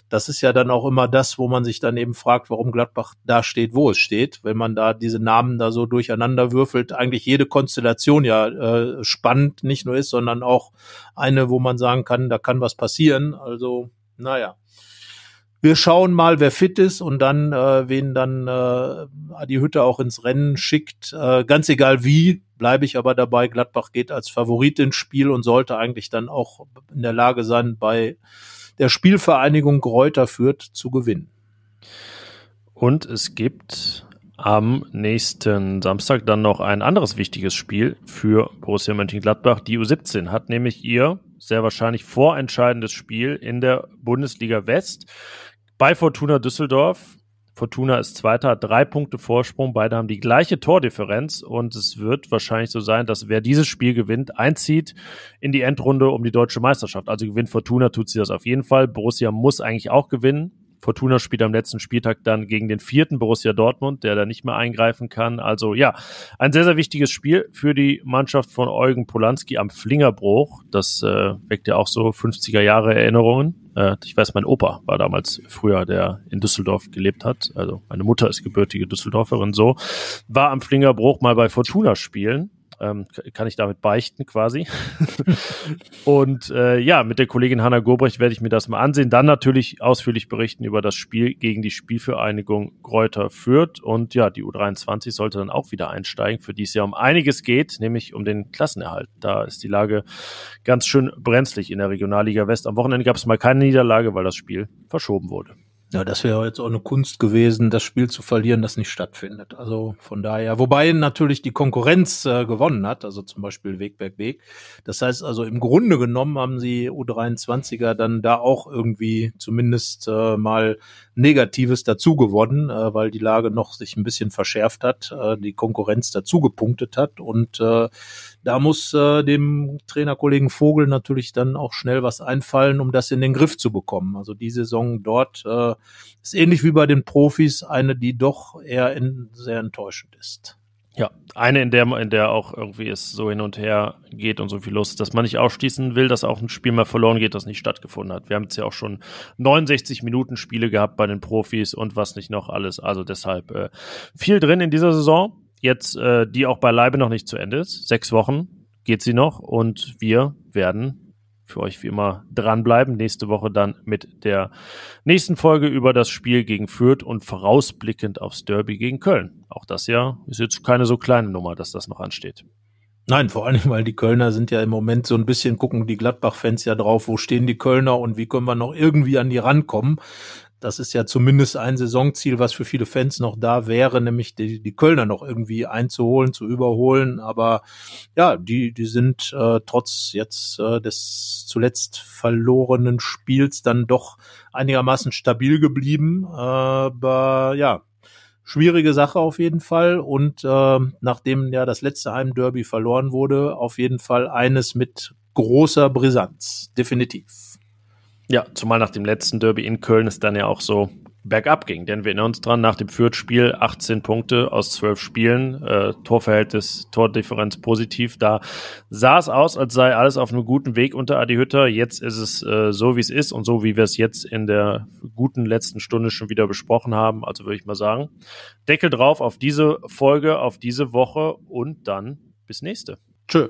das ist ja dann auch immer das, wo man sich dann eben fragt, warum Gladbach da steht, wo es steht. Wenn man da diese Namen da so durcheinander würfelt, eigentlich jede Konstellation ja äh, spannend nicht nur ist, sondern auch eine, wo man sagen kann, da kann was passieren. Also, naja wir schauen mal, wer fit ist und dann, äh, wen dann äh, Adi Hütte auch ins Rennen schickt. Äh, ganz egal wie, bleibe ich aber dabei. Gladbach geht als Favorit ins Spiel und sollte eigentlich dann auch in der Lage sein, bei der Spielvereinigung Gräuter führt zu gewinnen. Und es gibt am nächsten Samstag dann noch ein anderes wichtiges Spiel für Borussia Mönchengladbach. Die U17 hat nämlich ihr sehr wahrscheinlich vorentscheidendes Spiel in der Bundesliga West bei Fortuna Düsseldorf. Fortuna ist Zweiter, hat drei Punkte Vorsprung. Beide haben die gleiche Tordifferenz und es wird wahrscheinlich so sein, dass wer dieses Spiel gewinnt, einzieht in die Endrunde um die deutsche Meisterschaft. Also gewinnt Fortuna, tut sie das auf jeden Fall. Borussia muss eigentlich auch gewinnen. Fortuna spielt am letzten Spieltag dann gegen den vierten Borussia Dortmund, der da nicht mehr eingreifen kann. Also ja, ein sehr, sehr wichtiges Spiel für die Mannschaft von Eugen Polanski am Flingerbruch. Das äh, weckt ja auch so 50er Jahre Erinnerungen. Äh, ich weiß, mein Opa war damals früher, der in Düsseldorf gelebt hat. Also meine Mutter ist gebürtige Düsseldorferin so. War am Flingerbruch mal bei Fortuna spielen ähm, kann ich damit beichten quasi. *laughs* und äh, ja, mit der Kollegin Hanna Gobrecht werde ich mir das mal ansehen. Dann natürlich ausführlich berichten über das Spiel gegen die Spielvereinigung Gräuter Fürth. Und ja, die U23 sollte dann auch wieder einsteigen, für die es ja um einiges geht, nämlich um den Klassenerhalt. Da ist die Lage ganz schön brenzlig in der Regionalliga West. Am Wochenende gab es mal keine Niederlage, weil das Spiel verschoben wurde. Ja, das wäre jetzt auch eine Kunst gewesen, das Spiel zu verlieren, das nicht stattfindet. Also von daher, wobei natürlich die Konkurrenz äh, gewonnen hat, also zum Beispiel Wegberg Weg. Das heißt also im Grunde genommen haben sie U23er dann da auch irgendwie zumindest äh, mal Negatives dazu gewonnen, äh, weil die Lage noch sich ein bisschen verschärft hat, äh, die Konkurrenz dazu gepunktet hat und äh, da muss äh, dem Trainerkollegen Vogel natürlich dann auch schnell was einfallen, um das in den Griff zu bekommen. Also die Saison dort ist ähnlich wie bei den Profis eine, die doch eher in, sehr enttäuschend ist. Ja, eine, in der, in der auch irgendwie es so hin und her geht und so viel los ist, dass man nicht ausschließen will, dass auch ein Spiel mal verloren geht, das nicht stattgefunden hat. Wir haben jetzt ja auch schon 69 Minuten Spiele gehabt bei den Profis und was nicht noch alles. Also deshalb äh, viel drin in dieser Saison jetzt, äh, die auch beileibe noch nicht zu Ende ist. Sechs Wochen geht sie noch und wir werden für euch wie immer dranbleiben. Nächste Woche dann mit der nächsten Folge über das Spiel gegen Fürth und vorausblickend aufs Derby gegen Köln. Auch das ja ist jetzt keine so kleine Nummer, dass das noch ansteht. Nein, vor allem, weil die Kölner sind ja im Moment so ein bisschen, gucken die Gladbach-Fans ja drauf, wo stehen die Kölner und wie können wir noch irgendwie an die rankommen. Das ist ja zumindest ein Saisonziel, was für viele Fans noch da wäre, nämlich die, die Kölner noch irgendwie einzuholen, zu überholen. Aber ja, die, die sind äh, trotz jetzt äh, des zuletzt verlorenen Spiels dann doch einigermaßen stabil geblieben. Aber ja, schwierige Sache auf jeden Fall. Und äh, nachdem ja das letzte Heimderby verloren wurde, auf jeden Fall eines mit großer Brisanz. Definitiv. Ja, zumal nach dem letzten Derby in Köln es dann ja auch so bergab ging. Denn wir erinnern uns dran, nach dem Fürth-Spiel 18 Punkte aus 12 Spielen, äh, Torverhältnis, Tordifferenz positiv. Da sah es aus, als sei alles auf einem guten Weg unter Adi Hütter. Jetzt ist es äh, so, wie es ist und so, wie wir es jetzt in der guten letzten Stunde schon wieder besprochen haben. Also würde ich mal sagen, Deckel drauf auf diese Folge, auf diese Woche und dann bis nächste. Tschö.